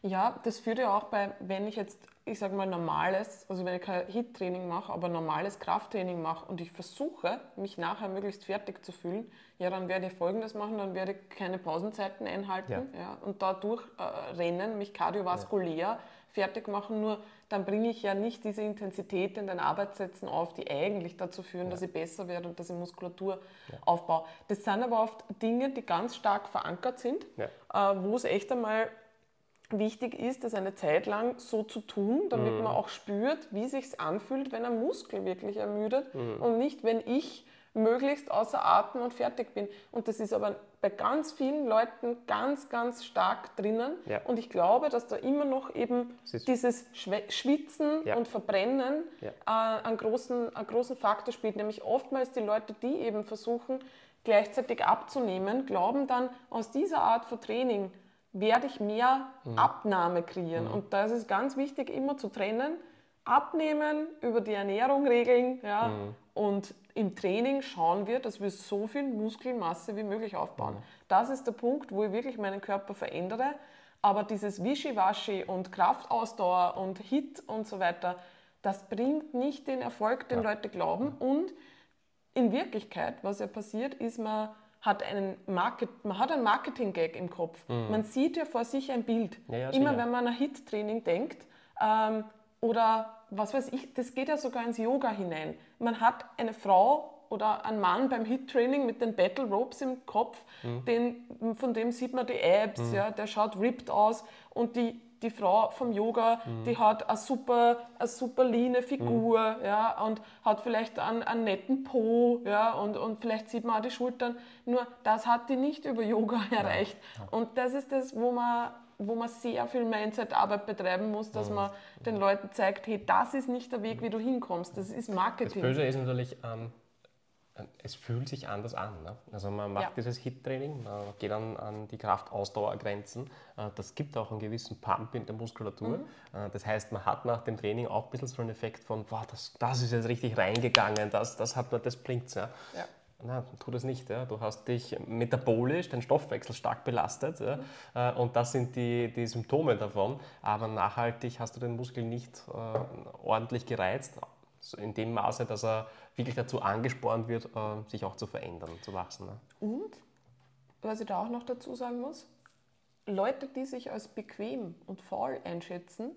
Ja, das führt ja auch bei, wenn ich jetzt, ich sage mal, normales, also wenn ich kein HIT-Training mache, aber normales Krafttraining mache und ich versuche, mich nachher möglichst fertig zu fühlen, ja, dann werde ich folgendes machen, dann werde ich keine Pausenzeiten einhalten ja. und dadurch äh, rennen, mich kardiovaskulär fertig machen, nur dann bringe ich ja nicht diese Intensität in den Arbeitssätzen auf, die eigentlich dazu führen, dass ich besser werde und dass ich Muskulatur aufbaue. Das sind aber oft Dinge, die ganz stark verankert sind, Ja. äh, wo es echt einmal wichtig ist, das eine Zeit lang so zu tun, damit man auch spürt, wie sich anfühlt, wenn ein Muskel wirklich ermüdet und nicht, wenn ich möglichst außer Atem und fertig bin. Und das ist aber bei ganz vielen Leuten ganz, ganz stark drinnen. Ja. Und ich glaube, dass da immer noch eben Es dieses Schwitzen Ja. und Verbrennen Ja. äh, einen, großen, einen großen Faktor spielt. Nämlich oftmals die Leute, die eben versuchen, gleichzeitig abzunehmen, glauben dann, aus dieser Art von Training werde ich mehr Abnahme kreieren. Und da ist es ganz wichtig, immer zu trennen. Abnehmen, über die Ernährung regeln ja, und im Training schauen wir, dass wir so viel Muskelmasse wie möglich aufbauen. Das ist der Punkt, wo ich wirklich meinen Körper verändere. Aber dieses Wischiwaschi und Kraftausdauer und Hit und so weiter, das bringt nicht den Erfolg, den Leute glauben. Und in Wirklichkeit, was ja passiert, ist, man hat einen Market, man hat einen Marketing-Gag im Kopf. Man sieht ja vor sich ein Bild. Ja, Immer sicher. wenn man an ein Hit-Training denkt ähm, oder was weiß ich, das geht ja sogar ins Yoga hinein. Man hat eine Frau oder einen Mann beim Hit-Training mit den Battle Ropes im Kopf, den, von dem sieht man die Abs, ja, der schaut ripped aus und die, die Frau vom Yoga, die hat eine super, eine super leane Figur ja, und hat vielleicht einen, einen netten Po ja, und, und vielleicht sieht man auch die Schultern. Nur das hat die nicht über Yoga erreicht. Und das ist das, wo man, wo man sehr viel Mindset-Arbeit betreiben muss, dass man den Leuten zeigt, hey, das ist nicht der Weg, wie du hinkommst. Das ist Das Marketing. Böse ist natürlich, ähm, es fühlt sich anders an. Ne? Also man macht Ja. dieses Hit-Training, man geht an, an die Kraftausdauergrenzen. Äh, das gibt auch einen gewissen Pump in der Muskulatur. Mhm. Äh, das heißt, man hat nach dem Training auch ein bisschen so einen Effekt von, wow, das, das ist jetzt richtig reingegangen, das, das, hat, man- das blinkt. Ja. Ja. Na, tu das nicht. Ja. Du hast dich metabolisch, den Stoffwechsel stark belastet ja. Äh, und das sind die, die Symptome davon. Aber nachhaltig hast du den Muskel nicht äh, ordentlich gereizt, in dem Maße, dass er wirklich dazu angespornt wird, äh, sich auch zu verändern, zu wachsen. Ne? Und, was ich da auch noch dazu sagen muss, Leute, die sich als bequem und faul einschätzen,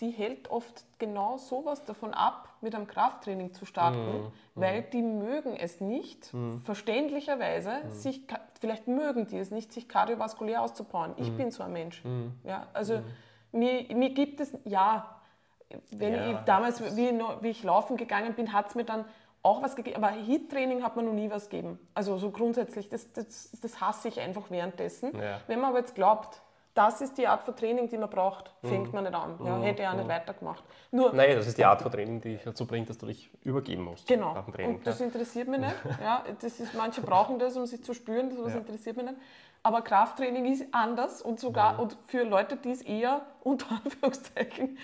die hält oft genau sowas davon ab, mit einem Krafttraining zu starten, weil die mögen es nicht, verständlicherweise, sich, ka- vielleicht mögen die es nicht, sich kardiovaskulär auszubauen. Ich bin so ein Mensch. Ja, also mir, mir gibt es, ja, wenn Ja, ich damals, wie, wie ich laufen gegangen bin, hat es mir dann auch was gegeben. Aber Hit-Training hat mir noch nie was gegeben. Also so grundsätzlich, das, das, das hasse ich einfach währenddessen. Ja. Wenn man aber jetzt glaubt, das ist die Art von Training, die man braucht, fängt man nicht an. Ja, hätte ich auch nicht weitergemacht. Nur, Naja, das ist die Art von Training, die dich dazu bringt, dass du dich übergeben musst Genau. nach dem Training. Und das ja. interessiert mich nicht. Ja, das ist, manche brauchen das, um sich zu spüren, das Ja. interessiert mich nicht. Aber Krafttraining ist anders und sogar Mhm. und für Leute, die es eher unter Anführungszeichen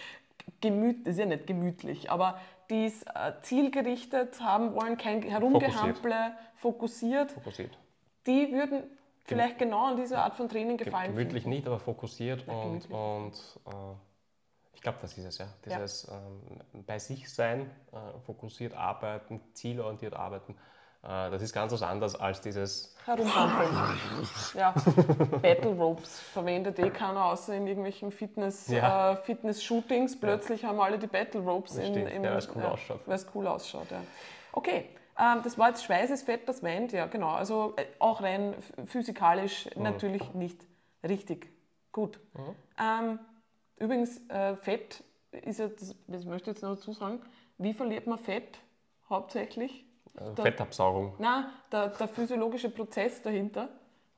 das ist ja nicht gemütlich, aber die es äh, zielgerichtet haben wollen, kein Herumgehample, fokussiert, Fokussiert. die würden vielleicht genau an diese Art von Training Ge- gefallen Gemütlich nicht, aber fokussiert Ja, und, und äh, ich glaube, das ist es ja. Dieses ähm, bei sich sein, äh, fokussiert arbeiten, zielorientiert arbeiten, das ist ganz was anderes als dieses Herumhampeln. ja, Battle Ropes verwendet eh keiner, außer in irgendwelchen Fitness, Ja. äh, Fitness-Shootings. Plötzlich haben alle die Battle Ropes in, im, ja, weil's cool ausschaut. Weil es cool ausschaut, ja. Okay, ähm, das war jetzt Schweiß ist Fett, das weint, ja, genau. Also äh, auch rein physikalisch Mhm. natürlich nicht richtig. Gut. Ähm, übrigens, äh, Fett ist ja, das, das möchte ich jetzt noch dazu sagen, wie verliert man Fett hauptsächlich? Also Der- Fettabsaugung, Nein, der, der physiologische Prozess dahinter,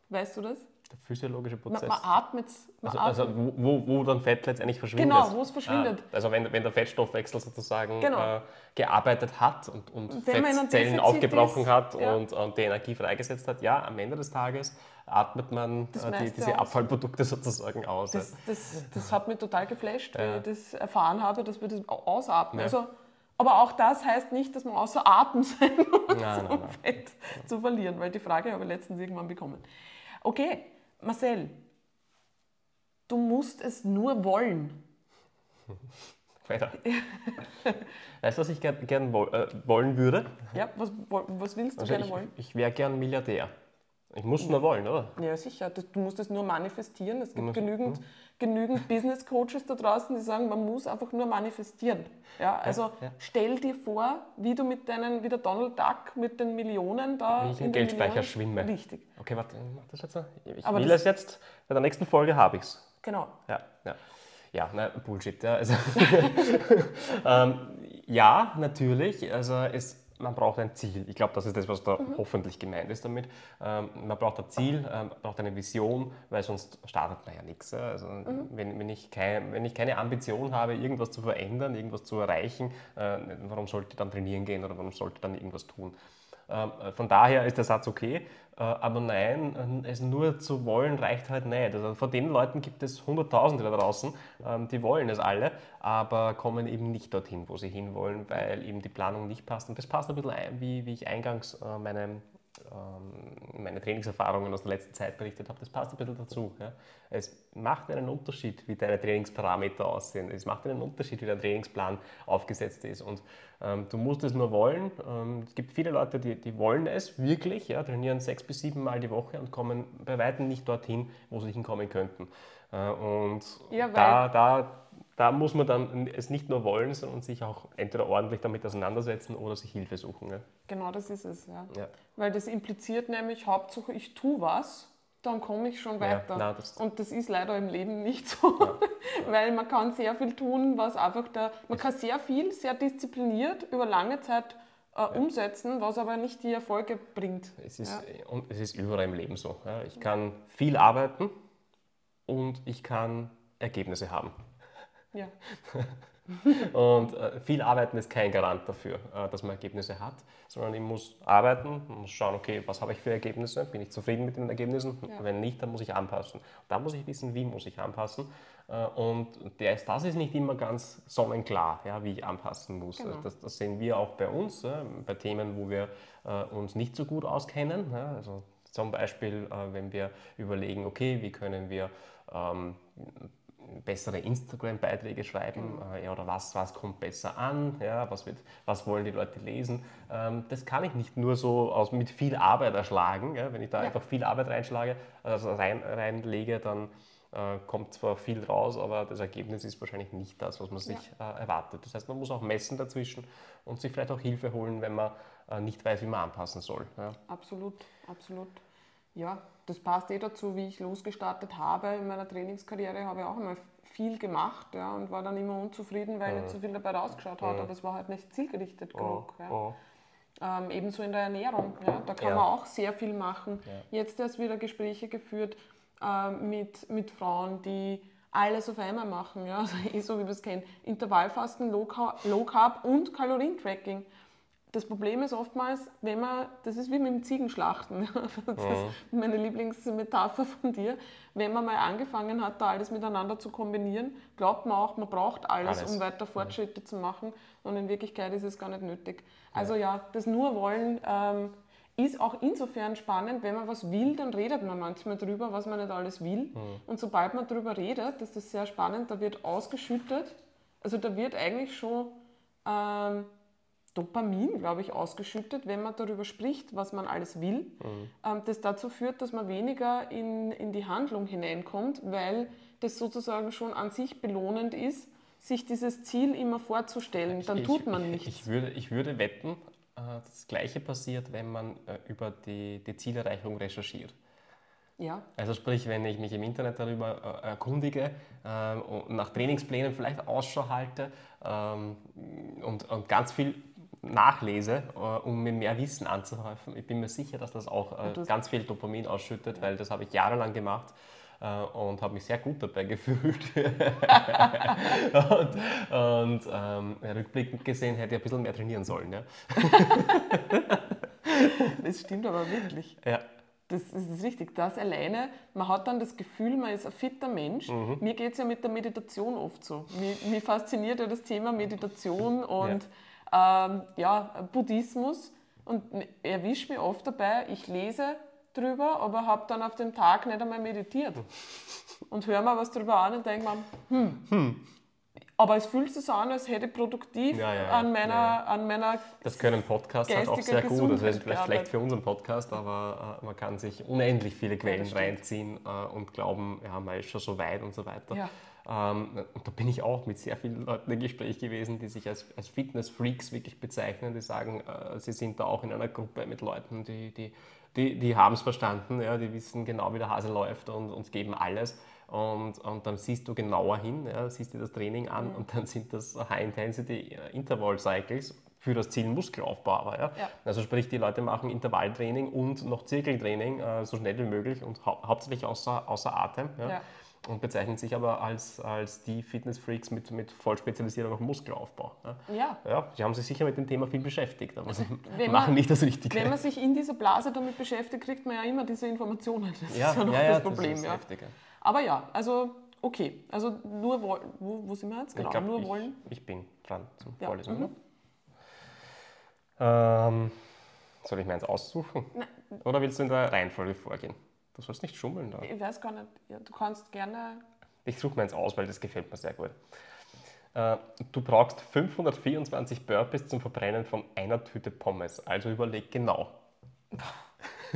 weißt du das? der physiologische Man, Prozess. man atmet, man Also, also wo, wo, dann Fett letztendlich verschwindet. Genau, wo es verschwindet. Ah, also wenn, wenn der Fettstoffwechsel sozusagen Genau. äh, gearbeitet hat und, und Wenn man Fettzellen aufgebrochen ist, hat ja. und, und die Energie freigesetzt hat, ja, am Ende des Tages atmet man äh, die, diese aus. Abfallprodukte sozusagen aus. Das, das, das hat mich total geflasht, Ja. wie ich das erfahren habe, dass wir das au- ausatmen. Ja. Also, aber auch das heißt nicht, dass man außer Atem sein muss, Nein, um nein, nein. Fett zu verlieren, weil die Frage habe ich letztens irgendwann bekommen. Okay, Marcel, du musst es nur wollen. Weiter. weißt du, was ich gern, gern woll, äh, wollen würde? Ja, was, was willst du Also gerne ich, wollen? ich wäre gern Milliardär. Ich muss nur wollen, oder? Ja, sicher. Du musst es nur manifestieren. Es gibt genügend, genügend Business Coaches da draußen, die sagen, man muss einfach nur manifestieren. Ja, also ja. stell dir vor, wie du mit deinen, wie der Donald Duck mit den Millionen da. Wie ich im in den Geldspeicher Millionen- schwimme. Richtig, Okay, warte, ich mach das jetzt. noch. Ich Aber will das- es jetzt. Bei der nächsten Folge habe ich es. genau. Ja, ja. Ja, na, Bullshit. Ja, also, ähm, ja, natürlich. Also es, man braucht ein Ziel. Ich glaube, das ist das, was da hoffentlich gemeint ist damit. Ähm, man braucht ein Ziel, ähm, man braucht eine Vision, weil sonst startet man ja nichts. Also, wenn, wenn, ich kein, wenn ich keine Ambition habe, irgendwas zu verändern, irgendwas zu erreichen, äh, warum sollte ich dann trainieren gehen oder warum sollte ich dann irgendwas tun? Ähm, Von daher ist der Satz okay, äh, aber nein, äh, es nur zu wollen reicht halt nicht. Also von den Leuten gibt es Hunderttausende da draußen, ähm, die wollen es alle, aber kommen eben nicht dorthin, wo sie hinwollen, weil eben die Planung nicht passt. Und das passt ein bisschen wie, wie ich eingangs äh, meine, ähm, meine Trainingserfahrungen aus der letzten Zeit berichtet habe. Das passt ein bisschen dazu. Ja. Es macht einen Unterschied, wie deine Trainingsparameter aussehen. Es macht einen Unterschied, wie dein Trainingsplan aufgesetzt ist. Und ähm, du musst es nur wollen. Ähm, es gibt viele Leute, die, die wollen es wirklich, ja, trainieren sechs bis sieben Mal die Woche und kommen bei weitem nicht dorthin, wo sie hinkommen könnten. Äh, und Ja, da, da, da muss man dann es nicht nur wollen, sondern sich auch entweder ordentlich damit auseinandersetzen oder sich Hilfe suchen. Ja. Genau das ist es. Ja. Ja. Weil das impliziert nämlich, Hauptsache ich tue was, dann komme ich schon Ja, weiter. na, das- und das ist leider im Leben nicht so, weil man kann sehr viel tun, was einfach da, man kann sehr viel, sehr diszipliniert über lange Zeit äh, umsetzen, was aber nicht die Erfolge bringt. Es ist, Ja. Und es ist überall im Leben so. Ja. Ich kann viel arbeiten und ich kann Ergebnisse haben. Ja. Und äh, viel arbeiten ist kein Garant dafür, äh, dass man Ergebnisse hat, sondern ich muss arbeiten, muss schauen, okay, was habe ich für Ergebnisse, bin ich zufrieden mit den Ergebnissen, Ja. wenn nicht, dann muss ich anpassen. Da muss ich wissen, wie muss ich anpassen äh, und der das ist nicht immer ganz sonnenklar, ja, wie ich anpassen muss. Genau. Das, das sehen wir auch bei uns, ja, bei Themen, wo wir äh, uns nicht so gut auskennen. Also zum Beispiel, äh, wenn wir überlegen, okay, wie können wir ähm, bessere Instagram-Beiträge schreiben äh, ja, oder was, was kommt besser an, ja, was, wird, was wollen die Leute lesen. Ähm, das kann ich nicht nur so aus, mit viel Arbeit erschlagen. Ja, wenn ich da Ja. einfach viel Arbeit reinschlage, also rein, reinlege, dann äh, kommt zwar viel raus, aber das Ergebnis ist wahrscheinlich nicht das, was man sich äh, erwartet. Das heißt, man muss auch messen dazwischen und sich vielleicht auch Hilfe holen, wenn man äh, nicht weiß, wie man anpassen soll. Ja. Absolut, absolut. Ja, das passt eh dazu, wie ich losgestartet habe. In meiner Trainingskarriere habe ich auch einmal viel gemacht ja, und war dann immer unzufrieden, weil nicht so viel dabei rausgeschaut hat, aber es war halt nicht zielgerichtet genug. Ja. Oh. Ähm, ebenso in der Ernährung. Ja, da kann Ja. man auch sehr viel machen. Jetzt erst wieder Gespräche geführt ähm, mit, mit Frauen, die alles auf einmal machen. Ja? Also eh so wie wir es kennen. Intervallfasten, Low Carb, Low Carb und Kalorientracking. Das Problem ist oftmals, wenn man, das ist wie mit dem Ziegenschlachten, das ist meine Lieblingsmetapher von dir, wenn man mal angefangen hat, da alles miteinander zu kombinieren, glaubt man auch, man braucht alles, Alles. um weiter Fortschritte zu machen. Und in Wirklichkeit ist es gar nicht nötig. Also ja, das nur wollen ähm, ist auch insofern spannend, wenn man was will, dann redet man manchmal drüber, was man nicht alles will. Und sobald man drüber redet, ist das sehr spannend, da wird ausgeschüttet, also da wird eigentlich schon ähm, Dopamin, glaube ich, ausgeschüttet, wenn man darüber spricht, was man alles will. Ähm, das dazu führt, dass man weniger in, in die Handlung hineinkommt, weil das sozusagen schon an sich belohnend ist, sich dieses Ziel immer vorzustellen. Dann Ich- tut man ich, nichts. Ich würde, ich würde wetten, äh, das Gleiche passiert, wenn man äh, über die, die Zielerreichung recherchiert. Ja. Also sprich, wenn ich mich im Internet darüber äh, erkundige ähm, und nach Trainingsplänen vielleicht Ausschau halte ähm, und, und ganz viel nachlese, äh, um mir mehr Wissen anzuhäufen, ich bin mir sicher, dass das auch äh, das- ganz viel Dopamin ausschüttet, weil das habe ich jahrelang gemacht äh, und habe mich sehr gut dabei gefühlt. und und ähm, rückblickend gesehen hätte ich ein bisschen mehr trainieren sollen. Ja. Das stimmt aber wirklich. Ja. Das ist richtig. Das alleine, man hat dann das Gefühl, man ist ein fitter Mensch. Mhm. Mir geht es ja mit der Meditation oft so. Mich, mich fasziniert ja das Thema Meditation und ähm, ja, Buddhismus. Und erwischt mich oft dabei, ich lese drüber, aber habe dann auf dem Tag nicht einmal meditiert. Und höre mal was drüber an und denke mir, hm. Aber es fühlt sich so an, als hätte ich produktiv Ja, ja, an, meiner, Ja, an meiner Das können Podcasts halt auch sehr gut. Das ist Gesundheit vielleicht schlecht für unseren Podcast, aber äh, man kann sich unendlich viele Quellen reinziehen äh, und glauben, ja, man ist schon so weit und so weiter. Ähm, und da bin ich auch mit sehr vielen Leuten im Gespräch gewesen, die sich als, als Fitness-Freaks wirklich bezeichnen, die sagen, äh, sie sind da auch in einer Gruppe mit Leuten, die, die, die, die haben es verstanden, ja, die wissen genau, wie der Hase läuft und, und geben alles. Und, und dann siehst du genauer hin, ja, siehst dir das Training an Mhm. und dann sind das High-Intensity-Interval-Cycles für das Ziel Muskelaufbau. Ja? Ja. Also sprich, die Leute machen Intervalltraining und noch Zirkeltraining äh, so schnell wie möglich und hau hauptsächlich außer, außer Atem. Ja? Ja. Und bezeichnen sich aber als, als die Fitness-Freaks mit, mit Vollspezialisierung auf Muskelaufbau. Ja? Ja. ja, sie haben sich sicher mit dem Thema viel beschäftigt, aber sie machen man- nicht das Richtige. Wenn man sich in dieser Blase damit beschäftigt, kriegt man ja immer diese Informationen. Das ja, ist ja noch ja, ja, das Problem. ist ja. heftig. Aber ja, also okay. Also nur wollen. Wo, wo sind wir jetzt? Genau, ich glaub, nur ich, wollen. Ich bin dran zum Ja, Vorlesen. mhm. Ähm, soll ich meins aussuchen? Oder willst du in der Reihenfolge vorgehen? Du sollst nicht schummeln da. Ich weiß gar nicht. Ja, du kannst gerne. Ich suche meins aus, weil das gefällt mir sehr gut. Äh, Du brauchst 524 Burpees zum Verbrennen von einer Tüte Pommes. Also überleg genau.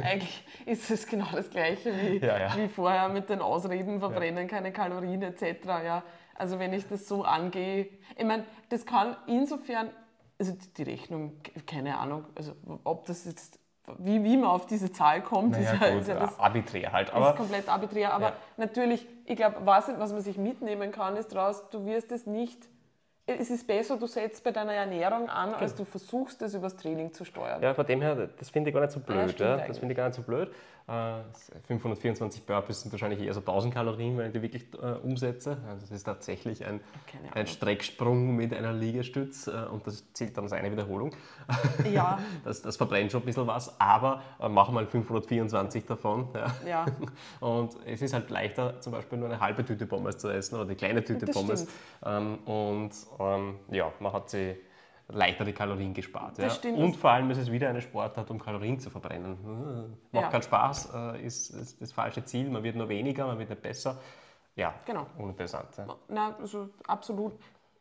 Eigentlich ist es genau das Gleiche wie, Ja, ja. wie vorher mit den Ausreden, verbrennen keine Kalorien etc. Ja. Also wenn ich das so angehe, ich meine, das kann insofern, also die Rechnung, keine Ahnung, also ob das jetzt, wie, wie man auf diese Zahl kommt, ist, ja, gut, ist ja das arbiträr halt. ist Aber komplett arbiträr. Aber Ja. natürlich, ich glaube, was, was man sich mitnehmen kann, ist daraus, du wirst es nicht. Es ist besser, du setzt bei deiner Ernährung an, als du versuchst, es übers Training zu steuern. ja, von dem her, das finde ich gar nicht so blöd. Ja, eigentlich. das finde ich gar nicht so blöd. Äh, 524 Burpees sind wahrscheinlich eher so 1000 Kalorien, wenn ich die wirklich äh, umsetze. Also das ist tatsächlich ein, ein. Strecksprung mit einer Liegestütz äh, und das zählt dann als eine Wiederholung. Ja, Das, das verbrennt schon ein bisschen was, aber äh, mach mal 524 davon. Ja. ja. Und es ist halt leichter, zum Beispiel nur eine halbe Tüte Pommes zu essen oder die kleine Tüte Das Pommes. Ähm, und ähm, ja, man hat sie leichter die Kalorien gespart. Ja. stimmt. Und vor allem ist es wieder eine Sportart, um Kalorien zu verbrennen. Äh, Macht Ja. keinen Spaß, äh, ist, ist das falsche Ziel. Man wird nur weniger, man wird nicht besser. Ja, Genau. uninteressant. Ja. Na, also absolut.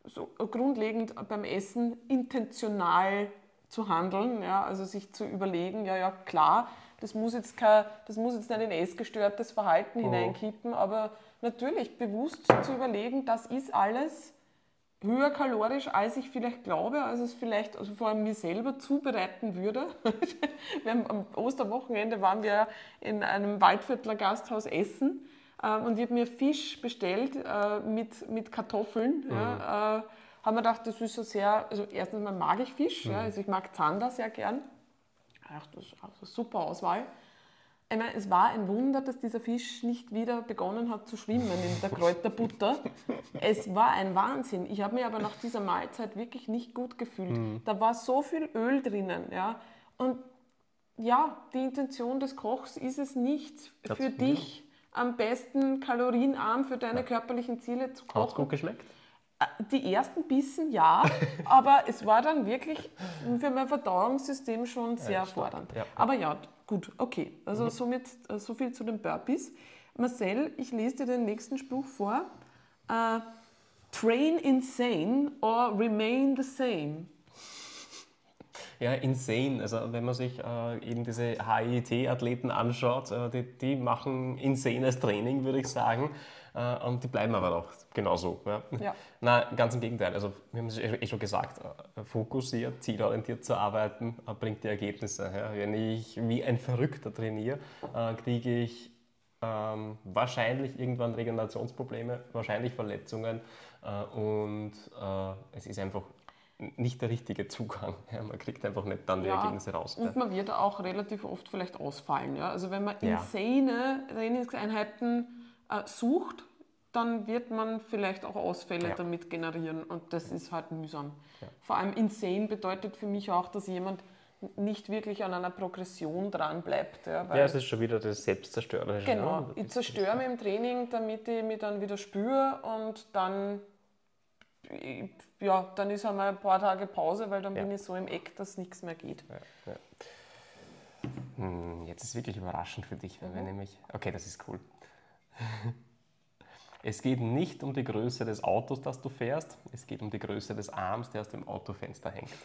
So grundlegend beim Essen intentional zu handeln, ja, also sich zu überlegen, ja, ja, klar, das muss jetzt, kein, das muss jetzt nicht in essgestörtes Verhalten hineinkippen, aber natürlich bewusst zu überlegen, das ist alles höher kalorisch, als ich vielleicht glaube, als es vielleicht also vor allem mir selber zubereiten würde. am Osterwochenende waren wir in einem Waldviertler Gasthaus essen ähm, und ich habe mir Fisch bestellt äh, mit, mit Kartoffeln. Ja, äh, haben wir gedacht, das ist so sehr, also erstens mal mag ich Fisch, ja, also ich mag Zander sehr gern. Ach, das ist eine super Auswahl. Ich meine, es war ein Wunder, dass dieser Fisch nicht wieder begonnen hat zu schwimmen in der Kräuterbutter. Es war ein Wahnsinn. Ich habe mich aber nach dieser Mahlzeit wirklich nicht gut gefühlt. Da war so viel Öl drinnen. Ja? Und ja, die Intention des Kochs ist es nicht, Hat's- für dich am besten kalorienarm für deine körperlichen Ziele zu Hat es kochen. gut geschmeckt? Die ersten Bissen ja, aber es war dann wirklich für mein Verdauungssystem schon sehr fordernd. Ja. Mhm. Aber ja, gut, okay. Also somit äh, so viel zu den Burpees. Marcel, ich lese dir den nächsten Spruch vor. Äh, Train insane or remain the same. Ja, insane. Also wenn man sich äh, eben diese HIIT-Athleten anschaut, äh, die, die machen insanes Training, würde ich sagen. Äh, und die bleiben aber auch genauso. Ja. Ja. Na, ganz im Gegenteil. Also wir haben es eh eh schon gesagt, äh, fokussiert, zielorientiert zu arbeiten, äh, bringt die Ergebnisse. Ja. Wenn ich wie ein Verrückter trainiere, äh, kriege ich ähm, wahrscheinlich irgendwann Regenerationsprobleme, wahrscheinlich Verletzungen äh, und äh, es ist einfach nicht der richtige Zugang. Ja, man kriegt einfach nicht dann die Ja, Ergebnisse raus. Und man wird auch relativ oft vielleicht ausfallen. Ja? Also wenn man Ja. insane Trainingseinheiten äh, sucht, dann wird man vielleicht auch Ausfälle Ja. damit generieren und das ist halt mühsam. Ja. Vor allem insane bedeutet für mich auch, dass jemand nicht wirklich an einer Progression dran bleibt. Ja, ja, es ist schon wieder das Selbstzerstörerische. Genau, ne? ich zerstöre mich im Training, damit ich mich dann wieder spüre und dann, ja, dann ist einmal ein paar Tage Pause, weil dann Ja. bin ich so im Eck, dass nichts mehr geht. Ja. Hm, Jetzt ist wirklich überraschend für dich, weil wir Mhm. nämlich. Okay, das ist cool. Es geht nicht um die Größe des Autos, das du fährst, es geht um die Größe des Arms, der aus dem Autofenster hängt.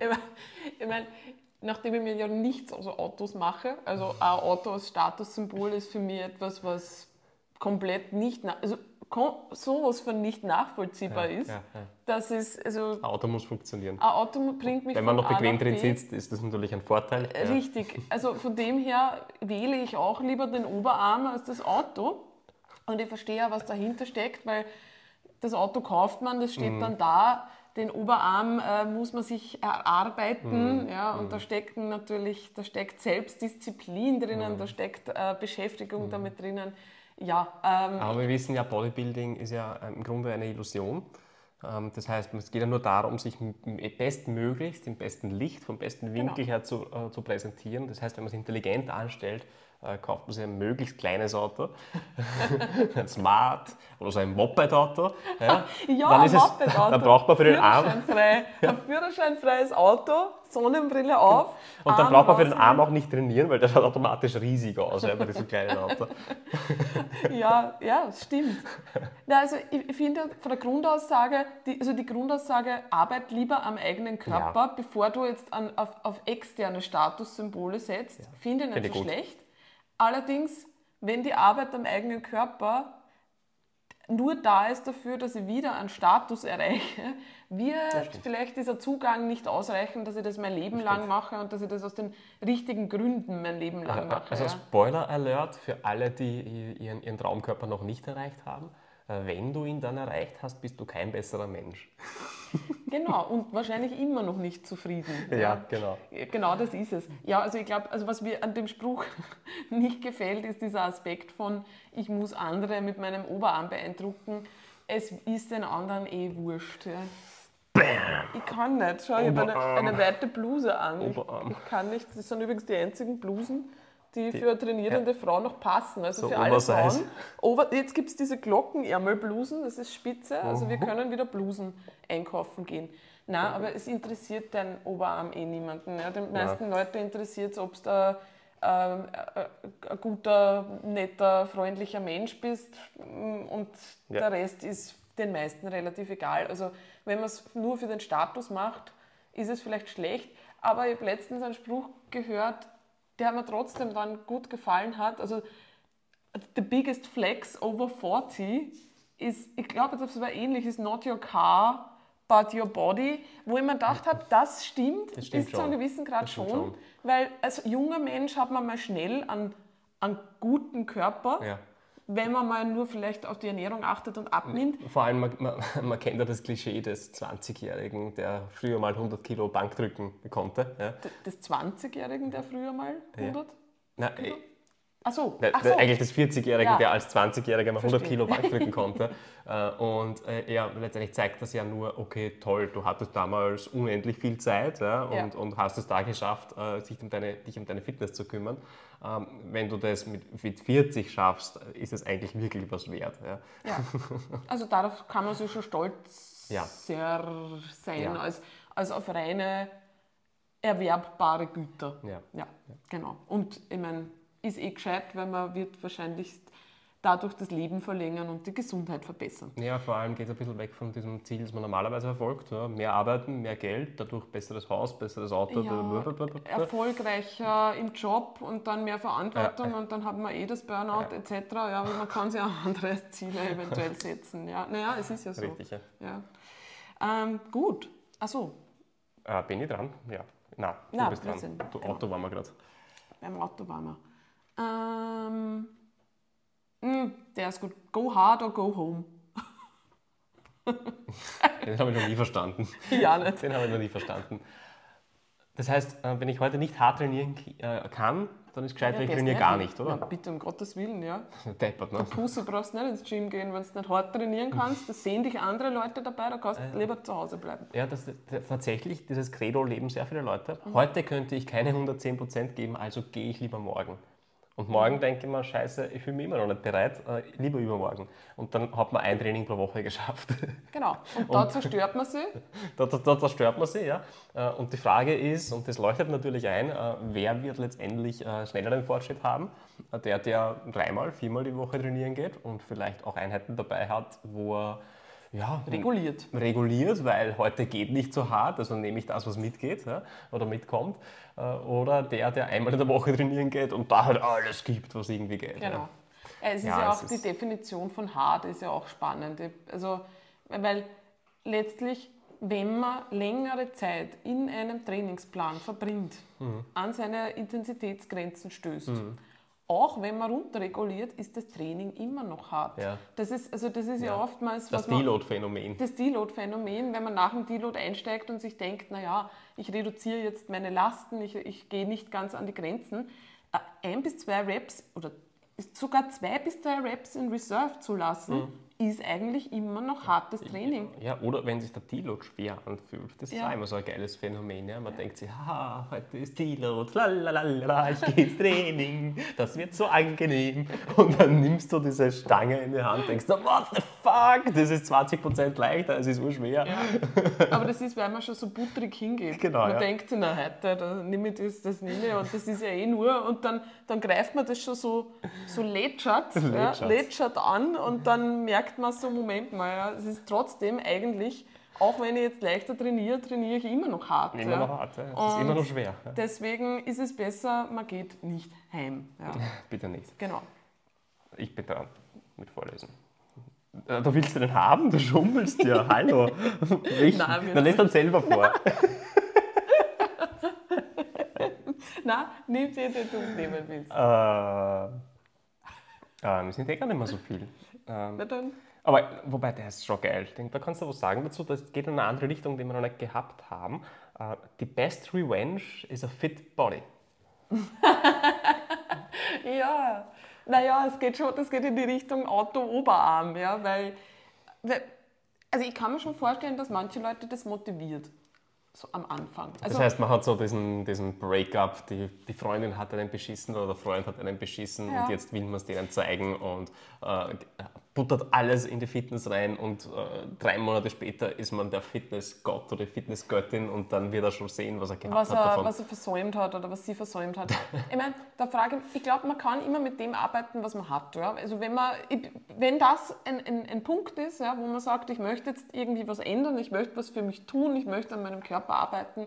Ich mein- Ich meine, nachdem ich mir ja nichts aus Autos mache, also ein Auto als Statussymbol ist für mich etwas, was komplett nicht, also sowas von nicht nachvollziehbar ist. ja, ja. Das ist, also Ein Auto muss funktionieren. ein Auto bringt mich Wenn man noch bequem drin sitzt, ist das natürlich ein Vorteil. Ja. Richtig. Also von dem her wähle ich auch lieber den Oberarm als das Auto. Und ich verstehe ja, was dahinter steckt, weil das Auto kauft man, das Mhm. steht dann da. Den Oberarm äh, muss man sich erarbeiten, Mhm. ja, und da steckt natürlich, da steckt Selbstdisziplin drinnen, Mhm. da steckt äh, Beschäftigung damit drinnen. Ja, ähm, Aber wir wissen ja, Bodybuilding ist ja ähm, im Grunde eine Illusion. Ähm, Das heißt, es geht ja nur darum, sich bestmöglichst, im besten Licht, vom besten Genau. Winkel her zu, äh, zu präsentieren. Das heißt, wenn man es intelligent anstellt, äh, kauft man sich ein möglichst kleines Auto, ein Smart oder so ein Moped-Auto. Ja, Ja, dann, ein ist Moped-Auto. dann braucht man für den Arm ein führerscheinfreies Auto, Sonnenbrille auf. und dann Arm braucht man für den. Arm auch nicht trainieren, weil der schaut automatisch riesig aus ja, bei diesem kleinen Auto. Ja, ja, stimmt. Na, also ich, finde von der Grundaussage, die, also die Grundaussage, arbeit lieber am eigenen Körper, bevor du jetzt an, auf, auf externe Statussymbole setzt, finde ich nicht Finde ich so gut. schlecht. Allerdings, wenn die Arbeit am eigenen Körper nur da ist dafür, dass ich wieder einen Status erreiche, wird vielleicht dieser Zugang nicht ausreichen, dass ich das mein Leben lang mache und dass ich das aus den richtigen Gründen mein Leben lang mache. Also. Spoiler Alert für alle, die ihren, ihren Traumkörper noch nicht erreicht haben. Äh, Wenn du ihn dann erreicht hast, bist du kein besserer Mensch. Genau, und wahrscheinlich immer noch nicht zufrieden. Ja, genau. Genau das ist es. Ja, also ich glaube, also was mir an dem Spruch nicht gefällt, ist dieser Aspekt von, ich muss andere mit meinem Oberarm beeindrucken. Es ist den anderen eh wurscht. Ja. Ich kann nicht. Schau, ich habe eine, eine weite Bluse an. Ich, Oberarm. ich kann nicht. Das sind übrigens die einzigen Blusen, die für eine trainierende Frau noch passen. Also So für alle. Frauen. Over, jetzt gibt es diese Glockenärmelblusen, das ist spitze. Also Mhm. wir können wieder Blusen einkaufen gehen. Na, aber es interessiert deinen Oberarm eh niemanden. Ja. Die meisten Leute interessiert es, ob du da ähm, äh, äh, ein guter, netter, freundlicher Mensch bist mm, und Ja. der Rest ist den meisten relativ egal. Also wenn man es nur für den Status macht, ist es vielleicht schlecht. Aber ich habe letztens einen Spruch gehört, der mir trotzdem dann gut gefallen hat. Also the biggest flex over 40 ist, ich glaube, das war ähnlich, ist not your car, but your body, wo ich mir gedacht habe, das stimmt, Das stimmt bis zu einem schon. gewissen Grad schon, schon. weil als junger Mensch hat man mal schnell einen, einen guten Körper, Ja. Wenn man mal nur vielleicht auf die Ernährung achtet und abnimmt. Vor allem, man, man, man kennt ja das Klischee des 20-Jährigen, der früher mal 100 Kilo Bankdrücken konnte. Ja. Des 20-Jährigen, der früher mal 100? Na, äh, Ach so, Der, ach der, so. eigentlich des 40-Jährigen, Ja. der als 20-Jähriger mal 100 Verstehe. Kilo Bank drücken konnte. Äh, und äh, ja, letztendlich zeigt das ja nur, okay, toll, du hattest damals unendlich viel Zeit ja, und, Ja. und hast es da geschafft, äh, sich um deine, dich um deine Fitness zu kümmern. Ähm, wenn du das mit, mit 40 schaffst, ist es eigentlich wirklich was wert. Ja. Ja. Also darauf kann man sich schon stolz sein, als, als auf reine erwerbbare Güter. Ja. Ja, genau. Und ich meine, ist eh gescheit, weil man wird wahrscheinlich dadurch das Leben verlängern und die Gesundheit verbessern. Ja, vor allem geht es ein bisschen weg von diesem Ziel, das man normalerweise verfolgt. Ja. Mehr arbeiten, mehr Geld, dadurch besseres Haus, besseres Auto. Ja, erfolgreicher im Job und dann mehr Verantwortung und dann hat man eh das Burnout etc. Ja, aber man kann sich auch andere Ziele eventuell setzen. Ja, naja, es ist ja so. Richtig, ja. Ja. Ähm, gut. Achso, Äh, bin ich dran? Ja. Nein, du Na, bist dran. Du Genau. Auto waren wir gerade. beim Auto waren wir. Ähm, mh, der ist gut. Go hard or go home. Den habe ich noch nie verstanden. Ja, nicht. Den habe ich noch nie verstanden. Das heißt, äh, wenn ich heute nicht hart trainieren äh, kann, dann ist gescheit, Ja, ich trainiere gar nicht, Ja, oder? bitte, um Gottes Willen, ja. Deppert, ne? Pussy brauchst nicht ins Gym gehen, wenn du nicht hart trainieren kannst. Da sehen dich andere Leute dabei, da kannst du lieber zu Hause bleiben. Ja, das, das, tatsächlich, dieses Credo leben sehr viele Leute. Mhm. Heute könnte ich keine 110% geben, also gehe ich lieber morgen. Und morgen denke ich mir, scheiße, ich fühle mich immer noch nicht bereit, äh, lieber übermorgen. Und dann hat man ein Training pro Woche geschafft. Genau. Und da zerstört man sie. da, da, da zerstört man sie, ja. Äh, Und die Frage ist, und das leuchtet natürlich ein, äh, wer wird letztendlich äh, schneller den Fortschritt haben? Der, der dreimal, viermal die Woche trainieren geht und vielleicht auch Einheiten dabei hat, wo er ja, Reguliert. reguliert, weil heute geht nicht so hart, also nehme ich das, was mitgeht ja, oder mitkommt. Äh, Oder der, der einmal in der Woche trainieren geht und da halt alles gibt, was irgendwie geht. Genau. Ja. Es ist Ja, ja, auch die Definition von hart ist ja auch spannend. Also, weil letztlich, wenn man längere Zeit in einem Trainingsplan verbringt, Mhm. an seine Intensitätsgrenzen stößt, auch wenn man runterreguliert, ist das Training immer noch hart. Ja. Das ist, also das ist ja, Ja. oftmals, Das Deload-Phänomen. das Deload-Phänomen, wenn man nach dem Deload einsteigt und sich denkt, naja, ich reduziere jetzt meine Lasten, ich, ich gehe nicht ganz an die Grenzen. Äh, Ein bis zwei Reps oder sogar zwei bis drei Reps in Reserve zu lassen, ist eigentlich immer noch hartes Training. Ja, oder wenn sich der Deload schwer anfühlt. Das ist Ja. auch immer so ein geiles Phänomen. Ja? Man denkt sich, haha, heute ist Deload, lalalala, ich gehe ins Training, das wird so angenehm. Und dann nimmst du diese Stange in die Hand, denkst du, what the fuck, das ist 20% leichter, es ist urschwer. Aber das ist, weil man schon so butterig hingeht. Genau, man ja. denkt sich, na heute, da nehme ich das, das nehme ich und das ist ja eh nur und dann, dann greift man das schon so, so lätschert, ja, Lätschert. lätschert an und dann merkt man so, Moment mal, ja, es ist trotzdem eigentlich, auch wenn ich jetzt leichter trainiere, trainiere ich immer noch hart. Immer ja. noch hart, ja. es ist immer noch schwer. Ja. Deswegen ist es besser, man geht nicht heim. Bitte nicht. Genau. Ich bin dran mit Vorlesen. Äh, Du willst du den haben? Du schummelst ja. Hallo. Ich, Nein, dann lest dann selber vor. Nein, nimm den, den du nehmen willst. äh, äh, wir sind eh gar nicht mehr so viel. Ähm, Na dann. aber wobei, der ist schon geil. Denke, da kannst du was sagen dazu. Das geht in eine andere Richtung, die wir noch nicht gehabt haben. Äh, die best revenge is a fit body. Ja, naja, es geht schon, das geht in die Richtung Auto-Oberarm, ja, weil, weil, also ich kann mir schon vorstellen, dass manche Leute das motiviert, so am Anfang. Also, Das heißt, man hat so diesen, diesen Breakup, die, die Freundin hat einen beschissen oder der Freund hat einen beschissen Ja. und jetzt will man es denen zeigen und äh, buttert alles in die Fitness rein und äh, drei Monate später ist man der Fitnessgott oder Fitnessgöttin und dann wird er schon sehen, was er gehabt was hat er, davon. was er versäumt hat oder was sie versäumt hat. Ich meine, da frage ich, ich glaube, man kann immer mit dem arbeiten, was man hat. Ja? Also wenn, man, wenn das ein, ein, ein Punkt ist, ja, wo man sagt, ich möchte jetzt irgendwie was ändern, ich möchte was für mich tun, ich möchte an meinem Körper arbeiten,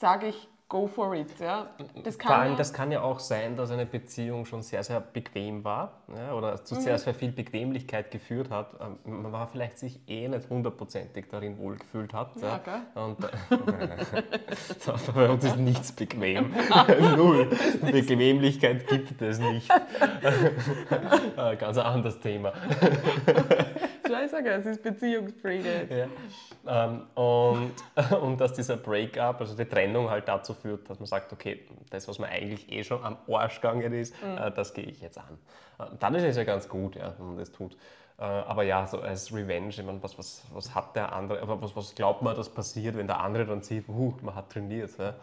sage ich, go for it. Ja? Das kann. Vor allem, ja- das kann ja auch sein, dass eine Beziehung schon sehr, sehr bequem war ja, oder Mhm. zu sehr, sehr viel Bequemlichkeit geführt hat. Ähm, Man war vielleicht sich eh nicht hundertprozentig darin wohlgefühlt hat. Ja, gell? Und, äh, bei uns ist nichts bequem. Null. Bequemlichkeit gibt es nicht. Äh, Ganz ein anderes Thema. Scheiße, es ist Beziehungspflege. Ja. Ähm, und, und dass dieser Breakup, also die Trennung halt dazu führt, dass man sagt, okay, das, was mir eigentlich eh schon am Arsch gegangen ist, äh, das gehe ich jetzt an. Äh, dann ist es ja ganz gut, ja, wenn man das tut. Äh, aber ja, so als Revenge, ich meine, was, was, was hat der andere, was, was glaubt man, dass passiert, wenn der andere dann sieht, uh, man hat trainiert. Ja?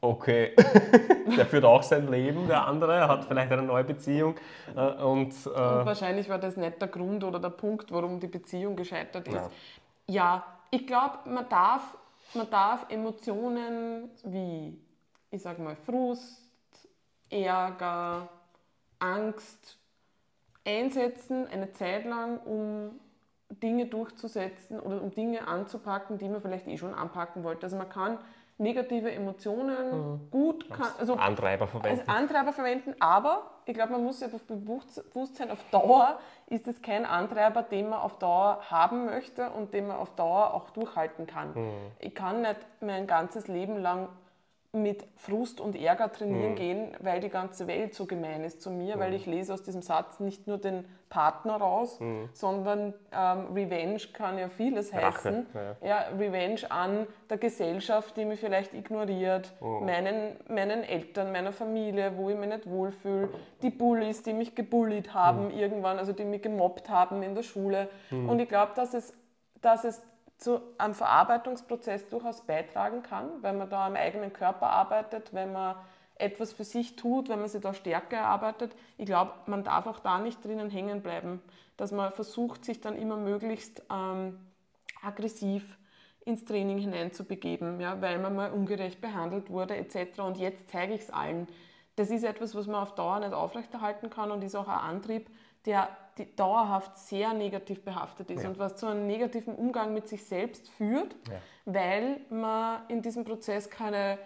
Okay, der führt auch sein Leben, der andere, er hat vielleicht eine neue Beziehung äh, und, äh, Und wahrscheinlich war das nicht der Grund oder der Punkt, warum die Beziehung gescheitert ist. Ja. Ja, ich glaube, man darf, man darf Emotionen wie, ich sag mal, Frust, Ärger, Angst einsetzen, eine Zeit lang, um Dinge durchzusetzen oder um Dinge anzupacken, die man vielleicht eh schon anpacken wollte. Also man kann negative Emotionen gut, kann, also Antreiber als verwenden. Antreiber verwenden, aber ich glaube, man muss sich einfach bewusst sein, auf Dauer ist es kein Antreiber, den man auf Dauer haben möchte und den man auf Dauer auch durchhalten kann. Ich kann nicht mein ganzes Leben lang mit Frust und Ärger trainieren mhm. gehen, weil die ganze Welt so gemein ist zu mir, mhm. weil ich lese aus diesem Satz nicht nur den Partner raus, mhm. sondern ähm, Revenge kann ja vieles heißen. Ja. ja. Revenge an der Gesellschaft, die mich vielleicht ignoriert, mhm. meinen, meinen Eltern, meiner Familie, wo ich mich nicht wohlfühle, die Bullies, die mich gebullied haben mhm. irgendwann, also die mich gemobbt haben in der Schule. Mhm. Und ich glaube, dass es, dass es zu einem Verarbeitungsprozess durchaus beitragen kann, wenn man da am eigenen Körper arbeitet, wenn man etwas für sich tut, wenn man sich da Stärke erarbeitet. Ich glaube, man darf auch da nicht drinnen hängen bleiben, dass man versucht, sich dann immer möglichst ähm, aggressiv ins Training hineinzubegeben, ja, weil man mal ungerecht behandelt wurde etc. Und jetzt zeige ich es allen. Das ist etwas, was man auf Dauer nicht aufrechterhalten kann und ist auch ein Antrieb, der dauerhaft sehr negativ behaftet ist ja. und was zu einem negativen Umgang mit sich selbst führt, ja. weil man in diesem Prozess keine,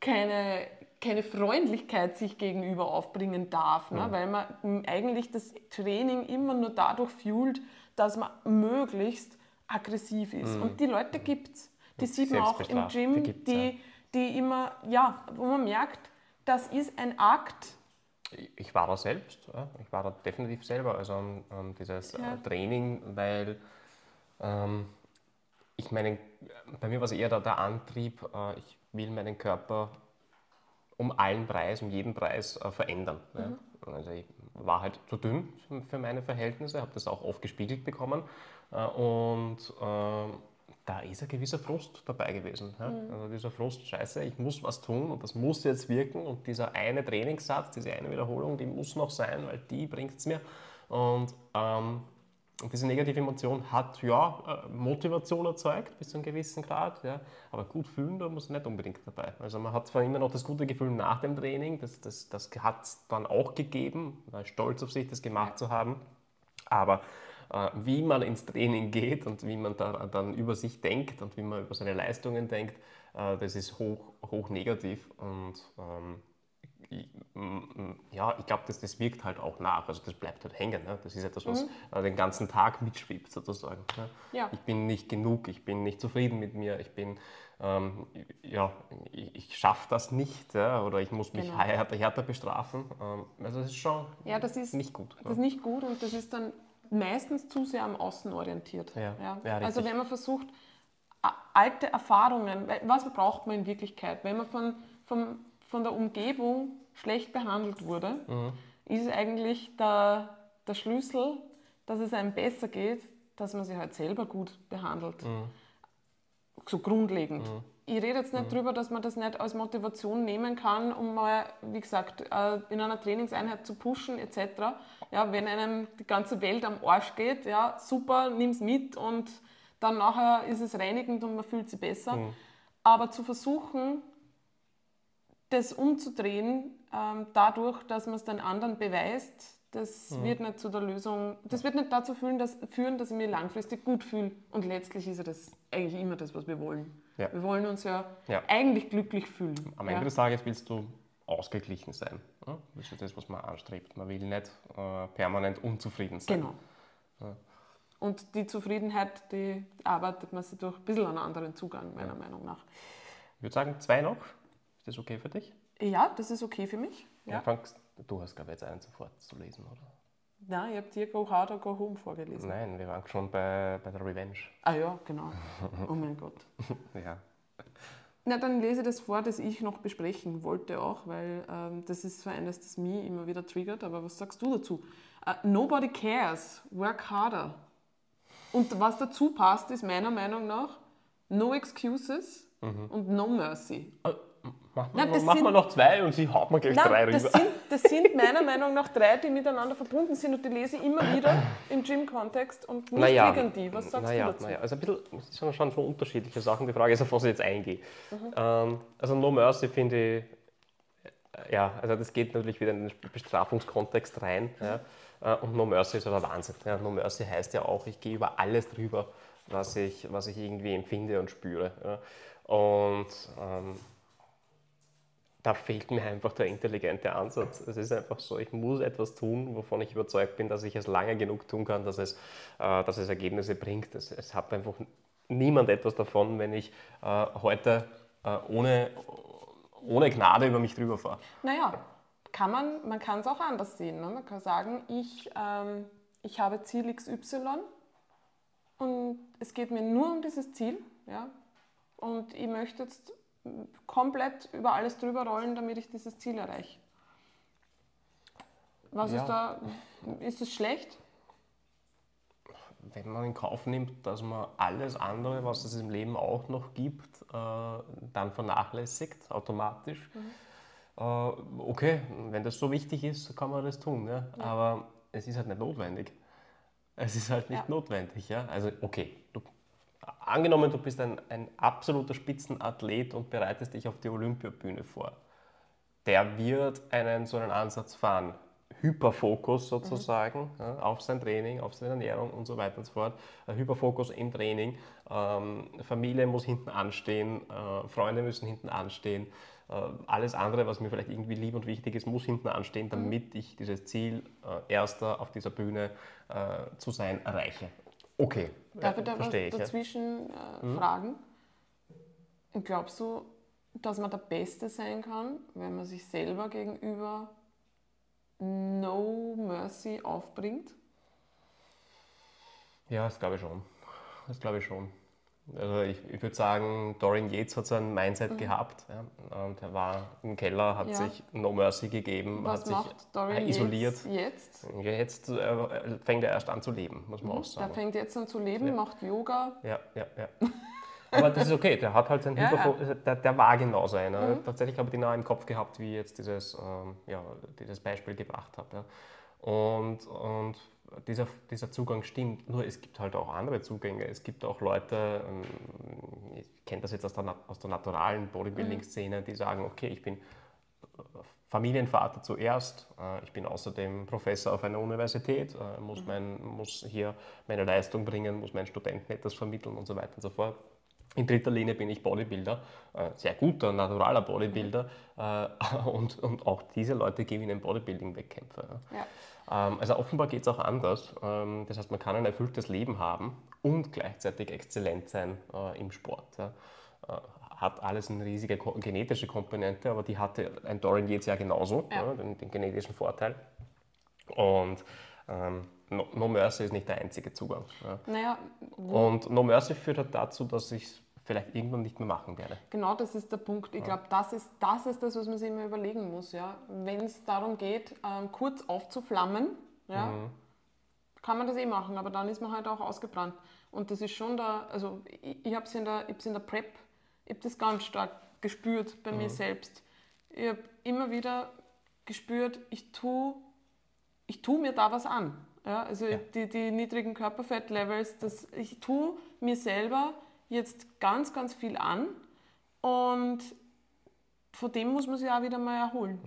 keine, keine Freundlichkeit sich gegenüber aufbringen darf, ne? weil man eigentlich das Training immer nur dadurch fühlt, dass man möglichst aggressiv ist. Mhm. Und die Leute gibt es. Die sieht man auch im Gym, die, die, die immer, ja, wo man merkt, das ist ein Akt, ich war da selbst, ich war da definitiv selber, also um, dieses äh, ja. Training, weil ähm, ich meine, bei mir war es eher der, der Antrieb, äh, ich will meinen Körper um allen Preis, um jeden Preis äh, verändern. Mhm. Ja. Also ich war halt zu dünn für meine Verhältnisse, habe das auch oft gespiegelt bekommen äh, und ähm, da ist ein gewisser Frust dabei gewesen. Ja? Mhm. Also dieser Frust, scheiße, ich muss was tun und das muss jetzt wirken und dieser eine Trainingssatz, diese eine Wiederholung, die muss noch sein, weil die bringt es mir. Und ähm, diese negative Emotion hat ja äh, Motivation erzeugt bis zu einem gewissen Grad, ja, aber gut fühlen, da muss nicht unbedingt dabei. Also man hat zwar immer noch das gute Gefühl nach dem Training, das, das, das hat es dann auch gegeben, war stolz auf sich, das gemacht zu haben, aber wie man ins Training geht und wie man da dann über sich denkt und wie man über seine Leistungen denkt, äh, das ist hoch, hoch negativ und ähm, ja, ich glaube, das, das wirkt halt auch nach. Also das bleibt halt hängen. Ne? Das ist etwas, was mhm. Äh, den ganzen Tag mitschwebt sozusagen. Ne? Ja. Ich bin nicht genug, ich bin nicht zufrieden mit mir, ich bin, ähm, ja, ich, ich schaffe das nicht ja? oder ich muss mich genau. härter, härter bestrafen. Ähm, also das ist schon ja, das ist, nicht gut. Das ist nicht gut und das ist dann meistens zu sehr am Außen orientiert. Ja. Ja. ja also wenn man versucht, alte Erfahrungen, was braucht man in Wirklichkeit? Wenn man von, von, von der Umgebung schlecht behandelt wurde, mhm. ist eigentlich der, der Schlüssel, dass es einem besser geht, dass man sich halt selber gut behandelt. Mhm. So grundlegend. Mhm ich rede jetzt nicht mhm. darüber, dass man das nicht als Motivation nehmen kann, um mal, wie gesagt, äh, in einer Trainingseinheit zu pushen etc. Ja, wenn einem die ganze Welt am Arsch geht, ja, super, nimm es mit und dann nachher ist es reinigend und man fühlt sich besser. Mhm. Aber zu versuchen, das umzudrehen, ähm, dadurch, dass man es den anderen beweist, das mhm. wird nicht zu der Lösung, das wird nicht dazu führen dass, führen, dass ich mich langfristig gut fühle. Und letztlich ist ja das eigentlich immer das, was wir wollen. Ja. Wir wollen uns ja, ja, eigentlich glücklich fühlen. Am Ende des Tages willst du ausgeglichen sein. Das ist das, was man anstrebt. Man will nicht äh, permanent unzufrieden sein. Genau. Und die Zufriedenheit, die arbeitet man sich durch ein bisschen einen anderen Zugang, meiner Meinung nach. Ich würde sagen, zwei noch. Ist das okay für dich? Ja, das ist okay für mich. Ja. Du hast, glaube ich, jetzt einen sofort zu lesen, oder? Nein, ich habe dir Go Hard or Go Home vorgelesen. Nein, wir waren schon bei, bei der Revenge. Ah ja, genau. Oh mein Gott. ja. Na, dann lese das vor, das ich noch besprechen wollte auch, weil ähm, das ist so eines, das mich immer wieder triggert. Aber was sagst du dazu? Uh, nobody cares, work harder. Und was dazu passt, ist meiner Meinung nach no excuses mhm. und no mercy. Machen wir, wir noch zwei und sie haut mir gleich Nein, drei rüber. Das sind, das sind meiner Meinung nach drei, die miteinander verbunden sind und die lese ich immer wieder im Gym-Kontext und nicht naja, gegen die. Was sagst naja, du dazu? Naja, also ein bisschen, das sind schon so unterschiedliche Sachen. Die Frage ist, auf was ich jetzt eingehe. Mhm. Ähm, also No Mercy finde ich, äh, ja, also das geht natürlich wieder in den Bestrafungskontext rein. Mhm. Ja. Äh, und No Mercy ist aber Wahnsinn. Ja, no Mercy heißt ja auch, ich gehe über alles drüber, was ich, was ich irgendwie empfinde und spüre. Ja. Und ähm, da fehlt mir einfach der intelligente Ansatz. Es ist einfach so, ich muss etwas tun, wovon ich überzeugt bin, dass ich es lange genug tun kann, dass es, äh, dass es Ergebnisse bringt. Es, es, hat einfach niemand etwas davon, wenn ich äh, heute äh, ohne, ohne Gnade über mich drüber fahre. Naja, kann man, man kann es auch anders sehen. Ne? Man kann sagen, ich, ähm, ich habe Ziel XY und es geht mir nur um dieses Ziel. Ja? Und ich möchte jetzt komplett über alles drüber rollen, damit ich dieses Ziel erreiche. Was Ja. ist da? Ist es schlecht? Wenn man in Kauf nimmt, dass man alles andere, was es im Leben auch noch gibt, äh, dann vernachlässigt, automatisch. Äh, okay, wenn das so wichtig ist, kann man das tun. Ja? Aber es ist halt nicht notwendig. Es ist halt nicht Ja. notwendig. Ja? Also, okay, angenommen, du bist ein, ein absoluter Spitzenathlet und bereitest dich auf die Olympiabühne vor. Der wird einen so einen Ansatz fahren. Hyperfokus sozusagen ja, auf sein Training, auf seine Ernährung und so weiter und so fort. Ein Hyperfokus im Training. Ähm, Familie muss hinten anstehen, äh, Freunde müssen hinten anstehen. Äh, alles andere, was mir vielleicht irgendwie lieb und wichtig ist, muss hinten anstehen, damit ich dieses Ziel, äh, erster auf dieser Bühne äh, zu sein, erreiche. Okay, Darf ja, ich da was ich. Dazwischen äh, fragen? Glaubst du, dass man der Beste sein kann, wenn man sich selber gegenüber No Mercy aufbringt? Ja, das glaube ich schon. Das glaube ich schon. Also ich, ich würde sagen, Dorian Yates hat so ein Mindset gehabt. Ja, und er war im Keller, hat Mhm. Ja. sich No Mercy gegeben, Was hat sich macht Dorian isoliert. Jetzt? Ja, Jetzt äh, fängt er erst an zu leben, muss man auch Der sagen. fängt jetzt an zu leben, macht Yoga. Ja, ja, ja. Aber das ist okay, der hat halt sein Ja, Mhm. Hyperfokus, Der, der war genau so einer. Tatsächlich habe ich den auch im Kopf gehabt, wie ich jetzt dieses, ähm, ja, dieses Beispiel gebracht habe. Ja. Und, und dieser, dieser Zugang stimmt, nur es gibt halt auch andere Zugänge. Es gibt auch Leute, ähm, ich kenne das jetzt aus der, aus der naturalen Bodybuilding-Szene, die sagen, okay, ich bin Familienvater zuerst. Äh, Ich bin außerdem Professor auf einer Universität, äh, muss, mein, muss hier meine Leistung bringen, muss meinen Studenten etwas vermitteln und so weiter und so fort. In dritter Linie bin ich Bodybuilder, äh, sehr guter, naturaler Bodybuilder äh, und, und auch diese Leute gewinnen Bodybuilding-Wettkämpfe. ja. Ähm, Also offenbar geht es auch anders. Ähm, Das heißt, man kann ein erfülltes Leben haben und gleichzeitig exzellent sein äh, im Sport. Äh, Hat alles eine riesige genetische Komponente, aber die hatte ein Dorian Yates ja genauso, Ja. den, den genetischen Vorteil. Und ähm, no, no Mercy ist nicht der einzige Zugang. Ja. Naja, Und No Mercy führt halt dazu, dass ich es vielleicht irgendwann nicht mehr machen werde. Genau das ist der Punkt. Ich glaube, das ist, das ist das, was man sich immer überlegen muss. Ja? Wenn es darum geht, ähm, kurz aufzuflammen, ja, kann man das eh machen, aber dann ist man halt auch ausgebrannt. Und das ist schon da, also ich, ich habe es in, der- ich in der Prep, ich habe das ganz stark gespürt bei mir selbst. Ich habe immer wieder gespürt, ich tue ich tue mir da was an. Ja, also Die, die niedrigen Körperfettlevels, das, ich tue mir selber jetzt ganz, ganz viel an und von dem muss man sich auch wieder mal erholen.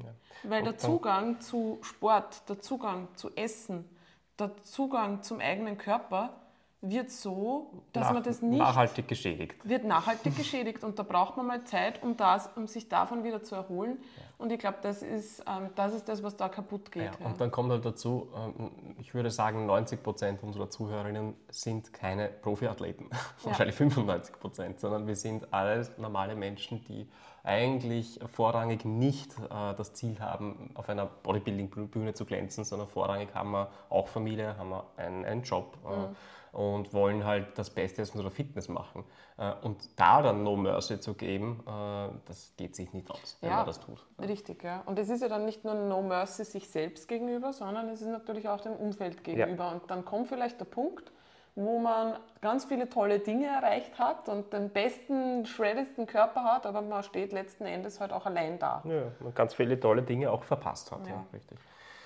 Weil der Zugang zu Sport, der Zugang zu Essen, der Zugang zum eigenen Körper wird so, dass Nach- man das nicht Nachhaltig geschädigt. wird nachhaltig geschädigt und da braucht man mal Zeit, um, das, um sich davon wieder zu erholen. Und ich glaube, das, ist, ähm, das ist das, was da kaputt geht. Ja, ja. und dann kommt halt dazu, ähm, ich würde sagen, 90 Prozent unserer Zuhörerinnen sind keine Profiathleten, wahrscheinlich 95 Prozent, sondern wir sind alles normale Menschen, die eigentlich vorrangig nicht äh, das Ziel haben, auf einer Bodybuilding-Bühne zu glänzen, sondern vorrangig haben wir auch Familie, haben wir einen, einen Job äh, und wollen halt das Beste aus unserer Fitness machen. Äh, und da dann No Mercy zu geben, äh, das geht sich nicht aus, wenn Ja. man das tut. Richtig, ja. Und es ist ja dann nicht nur No Mercy sich selbst gegenüber, sondern es ist natürlich auch dem Umfeld gegenüber. Und dann kommt vielleicht der Punkt, wo man ganz viele tolle Dinge erreicht hat und den besten, shreddesten Körper hat, aber man steht letzten Endes halt auch allein da. Ja, man ganz viele tolle Dinge auch verpasst hat. Ja. Ja. richtig.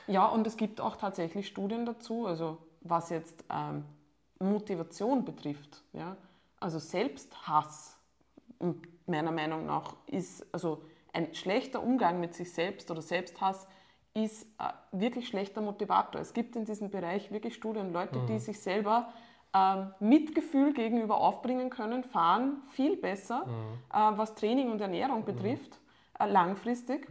Ja, und es gibt auch tatsächlich Studien dazu, also was jetzt ähm, Motivation betrifft. Ja? Also Selbsthass, meiner Meinung nach, ist also ein schlechter Umgang mit sich selbst oder Selbsthass ist äh, wirklich schlechter Motivator. Es gibt in diesem Bereich wirklich Studien, Leute, die sich selber ähm, Mitgefühl gegenüber aufbringen können, fahren viel besser, äh, was Training und Ernährung betrifft, äh, langfristig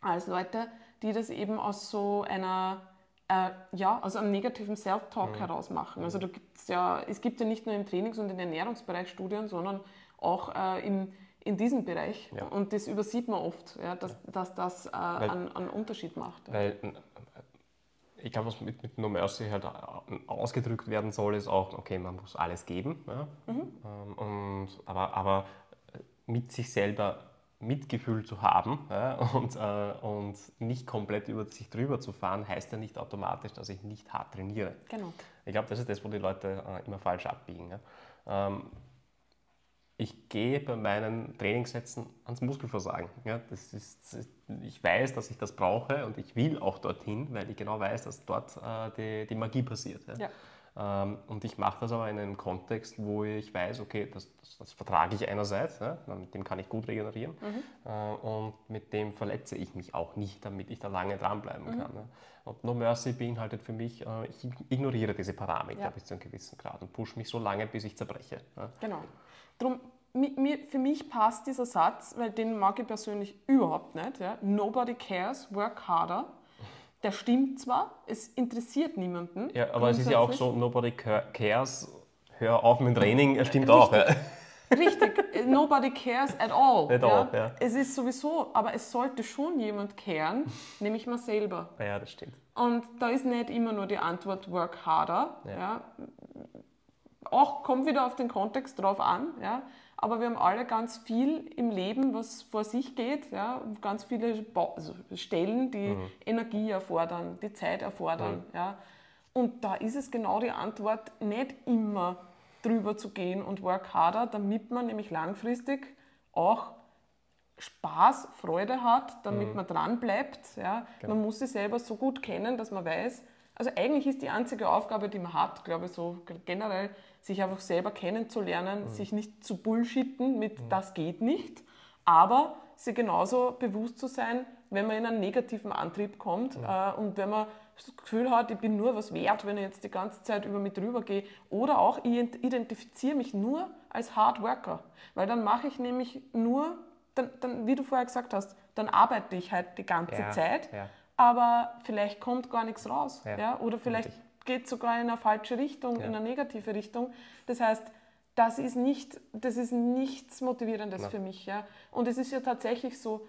als Leute, die das eben aus so einer, äh, ja, aus einem negativen Self-Talk heraus machen. Also da gibt's ja, es gibt ja nicht nur im Trainings- und im Ernährungsbereich Studien, sondern auch äh, im, in diesem Bereich. Ja. Und das übersieht man oft, ja, dass, dass das äh, einen, einen Unterschied macht. Ja. Weil äh, ich glaube, was mit, mit No Mercy halt ausgedrückt werden soll, ist auch, okay, man muss alles geben. Ja? Ähm, und, aber, aber mit sich selber Mitgefühl zu haben ja, und, äh, und nicht komplett über sich drüber zu fahren, heißt ja nicht automatisch, dass ich nicht hart trainiere. Genau. Ich glaube, das ist das, wo die Leute äh, immer falsch abbiegen. Ja. Ähm, ich gehe bei meinen Trainingssätzen ans Muskelversagen. Ja, das ist, ich weiß, dass ich das brauche und ich will auch dorthin, weil ich genau weiß, dass dort äh, die, die Magie passiert. Ja. Ähm, und ich mache das aber in einem Kontext, wo ich weiß, okay, das, das, das vertrage ich einerseits, ja, mit dem kann ich gut regenerieren äh, und mit dem verletze ich mich auch nicht, damit ich da lange dranbleiben kann. Ja. Und No Mercy beinhaltet für mich, äh, ich ignoriere diese Parameter Ja. bis zu einem gewissen Grad und pushe mich so lange, bis ich zerbreche. Ja. Genau. Drum, für mich passt dieser Satz, weil den mag ich persönlich überhaupt nicht. Nobody cares, work harder. Der stimmt zwar, es interessiert niemanden. Ja, aber es ist ja auch so, nobody ca- cares, hör auf mit dem Training, er stimmt auch. Ja. Richtig, äh, nobody cares at all. At all, ja. Es ist sowieso, aber es sollte schon jemand caren, nämlich man selber. ja, das stimmt. Und da ist nicht immer nur die Antwort work harder. Ja. Ja. Auch kommt wieder auf den Kontext drauf an. Ja. Aber wir haben alle ganz viel im Leben, was vor sich geht. Ja. Ganz viele Ba- also Stellen, die Mhm. Energie erfordern, die Zeit erfordern. Ja. Und da ist es genau die Antwort, nicht immer drüber zu gehen und work harder, damit man nämlich langfristig auch Spaß, Freude hat, damit man dran bleibt. Ja. Man muss sich selber so gut kennen, dass man weiß, also eigentlich ist die einzige Aufgabe, die man hat, glaube ich, so generell, sich einfach selber kennenzulernen, sich nicht zu bullshitten mit das geht nicht, aber sich genauso bewusst zu sein, wenn man in einen negativen Antrieb kommt äh, und wenn man das Gefühl hat, ich bin nur was wert, wenn ich jetzt die ganze Zeit über mich drüber gehe. Oder auch, ich ent- identifiziere mich nur als Hard Worker, weil dann mache ich nämlich nur, dann, dann, wie du vorher gesagt hast, dann arbeite ich halt die ganze Ja, Zeit, ja. aber vielleicht kommt gar nichts raus. Ja, Ja, Oder vielleicht richtig. Geht sogar in eine falsche Richtung, Ja. in eine negative Richtung. Das heißt, das ist, nicht, das ist nichts Motivierendes Na. für mich. Ja. Und es ist ja tatsächlich so,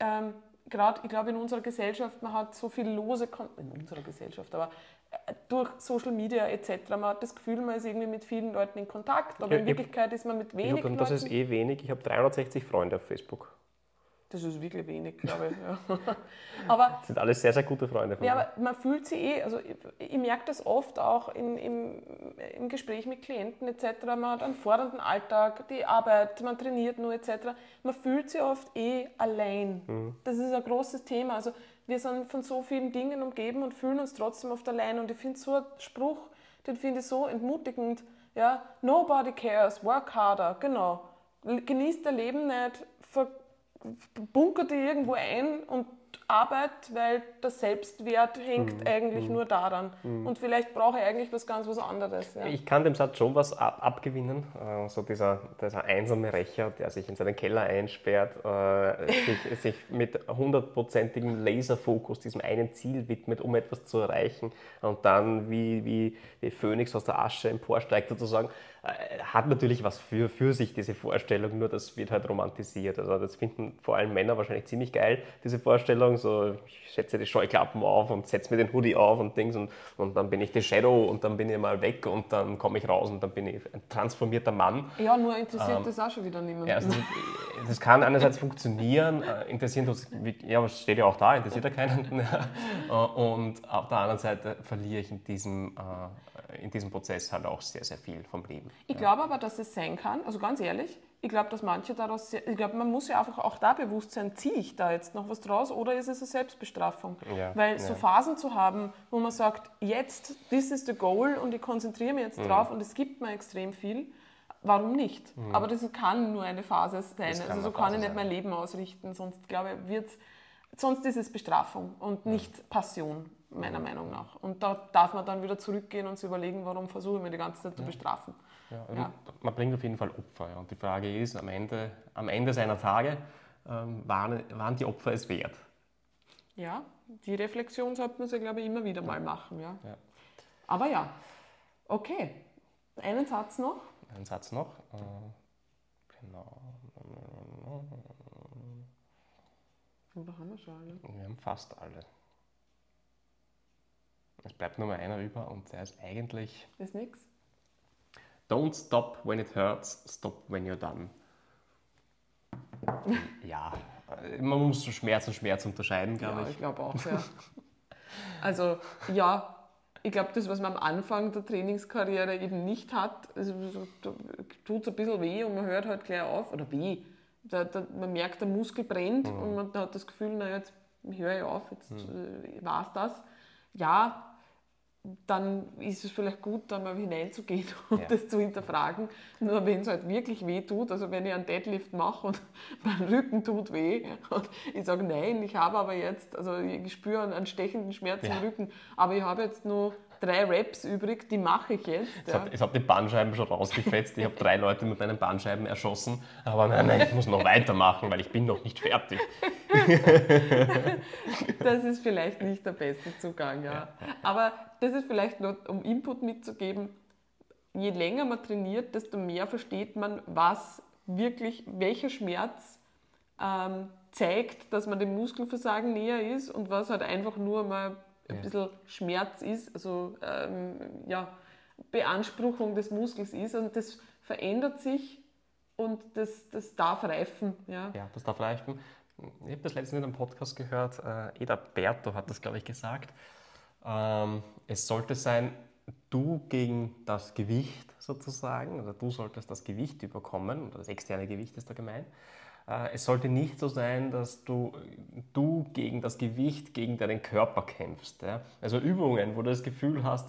ähm, gerade, ich glaube, in unserer Gesellschaft, man hat so viel lose, Kon in unserer Gesellschaft, aber äh, durch Social Media etc., man hat das Gefühl, man ist irgendwie mit vielen Leuten in Kontakt, aber in ich- Wirklichkeit ist man mit Ich wenig hab, und das ist eh wenig. Ich habe 360 Freunde auf Facebook. Das ist wirklich wenig, glaube ich. Ja. aber Das sind alles sehr, sehr gute Freunde von Ja, mir. aber man fühlt sich eh, also ich, ich merke das oft auch in, im, im Gespräch mit Klienten etc. Man hat einen fordernden Alltag, die Arbeit, man trainiert nur etc. Man fühlt sich oft eh allein. Mhm. Das ist ein großes Thema. Also wir sind von so vielen Dingen umgeben und fühlen uns trotzdem oft allein. Und ich finde so einen Spruch, den finde ich so entmutigend. Ja, nobody cares, work harder, genau. Genießt dein Leben nicht, ver bunkert dich irgendwo ein und Arbeit, weil der Selbstwert hängt Mhm. eigentlich nur daran. Und vielleicht brauche ich eigentlich was ganz was anderes. Ja. Ich kann dem Satz schon was ab abgewinnen. Äh, so dieser, dieser einsame Rächer, der sich in seinen Keller einsperrt, äh, sich, sich mit hundertprozentigem Laserfokus diesem einen Ziel widmet, um etwas zu erreichen und dann wie, wie, wie Phönix aus der Asche emporsteigt sozusagen, hat natürlich was für, für sich, diese Vorstellung, nur das wird halt romantisiert. Also das finden vor allem Männer wahrscheinlich ziemlich geil, diese Vorstellung, so ich setze die Scheuklappen auf und setze mir den Hoodie auf und Dings und, und dann bin ich die Shadow und dann bin ich mal weg und dann komme ich raus und dann bin ich ein transformierter Mann. ja, nur interessiert das auch schon wieder niemanden. Ja, also das, kann einerseits funktionieren, äh, interessieren tut ja, aber es steht ja auch da, interessiert ja keinen. Äh, Und auf der anderen Seite verliere ich in diesem, äh, in diesem Prozess halt auch sehr, sehr viel vom Leben. Ich glaube aber, dass es sein kann, also ganz ehrlich, ich glaube, dass manche daraus, sehr, ich glaube, man muss ja einfach auch da bewusst sein, ziehe ich da jetzt noch was draus oder ist es eine Selbstbestrafung? Ja, Weil so ja. Phasen zu haben, wo man sagt, jetzt, this is the goal und ich konzentriere mich Mhm. jetzt drauf und es gibt mir extrem viel, warum nicht? Aber das kann nur eine Phase sein. Mhm. Also so kann ich nicht sein. mein Leben ausrichten, sonst glaube ich, wird's, sonst ist es Bestrafung und Mhm. nicht Passion, meiner Meinung nach. Und da darf man dann wieder zurückgehen und sich überlegen, warum versuche ich mich die ganze Zeit zu bestrafen. Ja, also Ja. Man bringt auf jeden Fall Opfer. Ja. Und die Frage ist, am Ende, am Ende seiner Tage, ähm, waren, waren die Opfer es wert? Ja, die Reflexion sollte man sich, glaube ich, immer wieder mal machen. Ja. Ja. Aber ja, okay. Einen Satz noch. Ein Satz noch. Äh, genau. Aber haben wir schon alle. Wir haben fast alle. Es bleibt nur mal einer über und der ist eigentlich Ist nix? Don't stop when it hurts, stop when you're done. Ja, man muss so Schmerz und Schmerz unterscheiden, glaube Ja, ich. ich glaube auch, ja. Also, ja, ich glaube, das, was man am Anfang der Trainingskarriere eben nicht hat, also, tut es ein bisschen weh und man hört halt gleich auf, oder weh, da, da, man merkt, der Muskel brennt Mhm. und man hat das Gefühl, na jetzt höre ich auf, jetzt äh, war es das. Ja, dann ist es vielleicht gut, da mal hineinzugehen und Ja. das zu hinterfragen. Nur wenn es halt wirklich weh tut, also wenn ich einen Deadlift mache und mein Rücken tut weh und ich sage, nein, ich habe aber jetzt, also ich spüre einen, stechenden Schmerz Ja. im Rücken, aber ich habe jetzt nur drei Reps übrig, die mache ich jetzt. Es Ja. hat, es hat die Bandscheiben schon rausgefetzt. Ich habe drei Leute mit meinen Bandscheiben erschossen. Aber nein, nein, ich muss noch weitermachen, weil ich bin noch nicht fertig. Das ist vielleicht nicht der beste Zugang, ja. Aber das ist vielleicht nur, um Input mitzugeben, je länger man trainiert, desto mehr versteht man, was wirklich, welcher Schmerz ähm, zeigt, dass man dem Muskelversagen näher ist und was halt einfach nur mal ein Ja. bisschen Schmerz ist, also ähm, ja, Beanspruchung des Muskels ist. Und das verändert sich und das, das darf reifen. Ja. Ja, das darf reichen. Ich habe das letztens in einem Podcast gehört. Äh, Eda Berto hat das, glaube ich, gesagt. Ähm, es sollte sein, du gegen das Gewicht sozusagen, oder du solltest das Gewicht überkommen, oder das externe Gewicht ist da gemeint. Äh, es sollte nicht so sein, dass du, du gegen das Gewicht, gegen deinen Körper kämpfst. Ja? Also Übungen, wo du das Gefühl hast,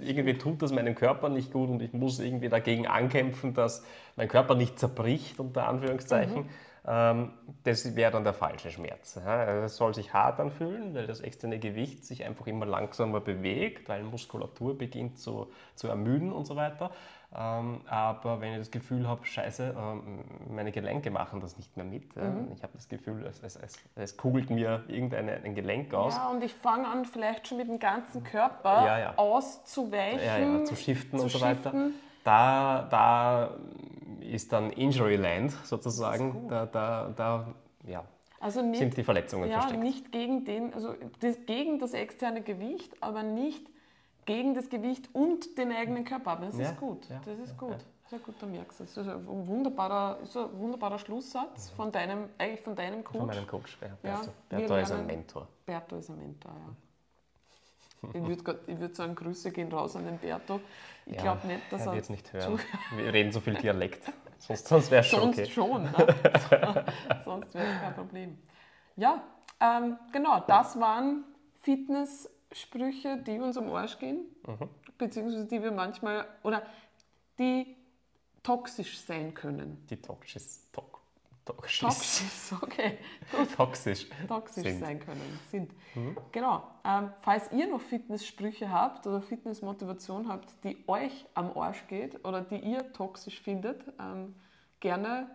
irgendwie tut das meinem Körper nicht gut und ich muss irgendwie dagegen ankämpfen, dass mein Körper nicht zerbricht, unter Anführungszeichen. Ähm, das wäre dann der falsche Schmerz. Es soll sich hart anfühlen, weil das externe Gewicht sich einfach immer langsamer bewegt, weil Muskulatur beginnt zu, zu ermüden und so weiter. Ähm, aber wenn ich das Gefühl habe, scheiße, ähm, meine Gelenke machen das nicht mehr mit. Ja? Ich habe das Gefühl, es, es, es, es kugelt mir irgendein ein Gelenk aus. Ja, und ich fange an, vielleicht schon mit dem ganzen Körper Ja, ja. auszuweichen. ja, zu shiften zu und so weiter. shiften. Da, da ist dann Injury Land sozusagen. Da, da, da ja, Also nicht, sind die Verletzungen ja, versteckt. nicht gegen den, also das, gegen das externe Gewicht, aber nicht gegen das Gewicht und den eigenen Körper. Aber das Ja, ist gut. ja, das ist gut. ja. Sehr gut, da merkst du es. Das ist ein wunderbarer, ist ein wunderbarer Schlusssatz von deinem, eigentlich von deinem Coach. Von meinem Coach, Berto. Berto ist ein Mentor. Berto ist ein Mentor, ja. Ich würde würd sagen, Grüße gehen raus an den Berto. Ich Ja, glaube nicht, dass er er. wird es nicht hören. Wir reden so viel Dialekt. Sonst, sonst wäre es schon Sonst okay. schon, ne? sonst wäre es kein Problem. Ja, ähm, genau, das waren Fitnesssprüche, die uns am Arsch gehen, Mhm. beziehungsweise die wir manchmal, oder die toxisch sein können. Die toxisch, to, toxisch, Toxisch, okay, gut. toxisch, toxisch sind. Mhm. sein können, sind. Genau. Ähm, falls ihr noch Fitnesssprüche habt oder Fitnessmotivation habt, die euch am Arsch geht oder die ihr toxisch findet, ähm, gerne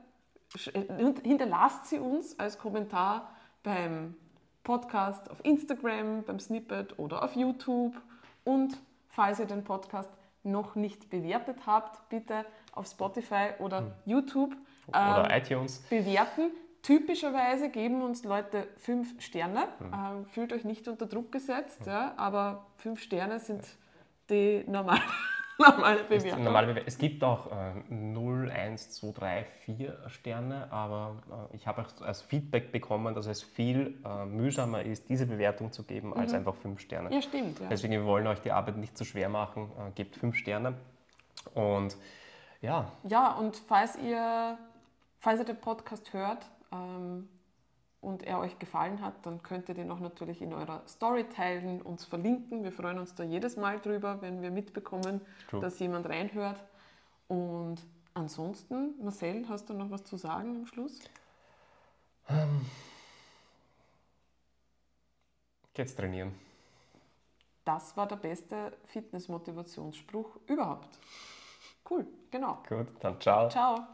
äh, hinterlasst sie uns als Kommentar beim Podcast auf Instagram, beim Snippet oder auf YouTube. Und falls ihr den Podcast noch nicht bewertet habt, bitte auf Spotify oder YouTube ähm, Oder iTunes. bewerten. Typischerweise geben uns Leute fünf Sterne. Ähm, fühlt euch nicht unter Druck gesetzt, ja, aber fünf Sterne sind die normale, normale Bewertung. normale Bewer- es gibt auch äh, 0, 1, 2, 3, 4 Sterne, aber äh, ich habe auch als Feedback bekommen, dass es viel äh, mühsamer ist, diese Bewertung zu geben, als einfach 5 Sterne. Mhm. Ja, stimmt. Ja. Deswegen wir wollen euch die Arbeit nicht zu schwer machen, äh, gebt 5 Sterne. Und ja, ja, und falls ihr, falls ihr den Podcast hört ähm, und er euch gefallen hat, dann könnt ihr den auch natürlich in eurer Story teilen, uns verlinken. Wir freuen uns da jedes Mal drüber, wenn wir mitbekommen, True. dass jemand reinhört. Und ansonsten, Marcel, hast du noch was zu sagen am Schluss? geht's trainieren. Das war der beste Fitnessmotivationsspruch überhaupt. Cool, genau. Gut, dann ciao. Ciao.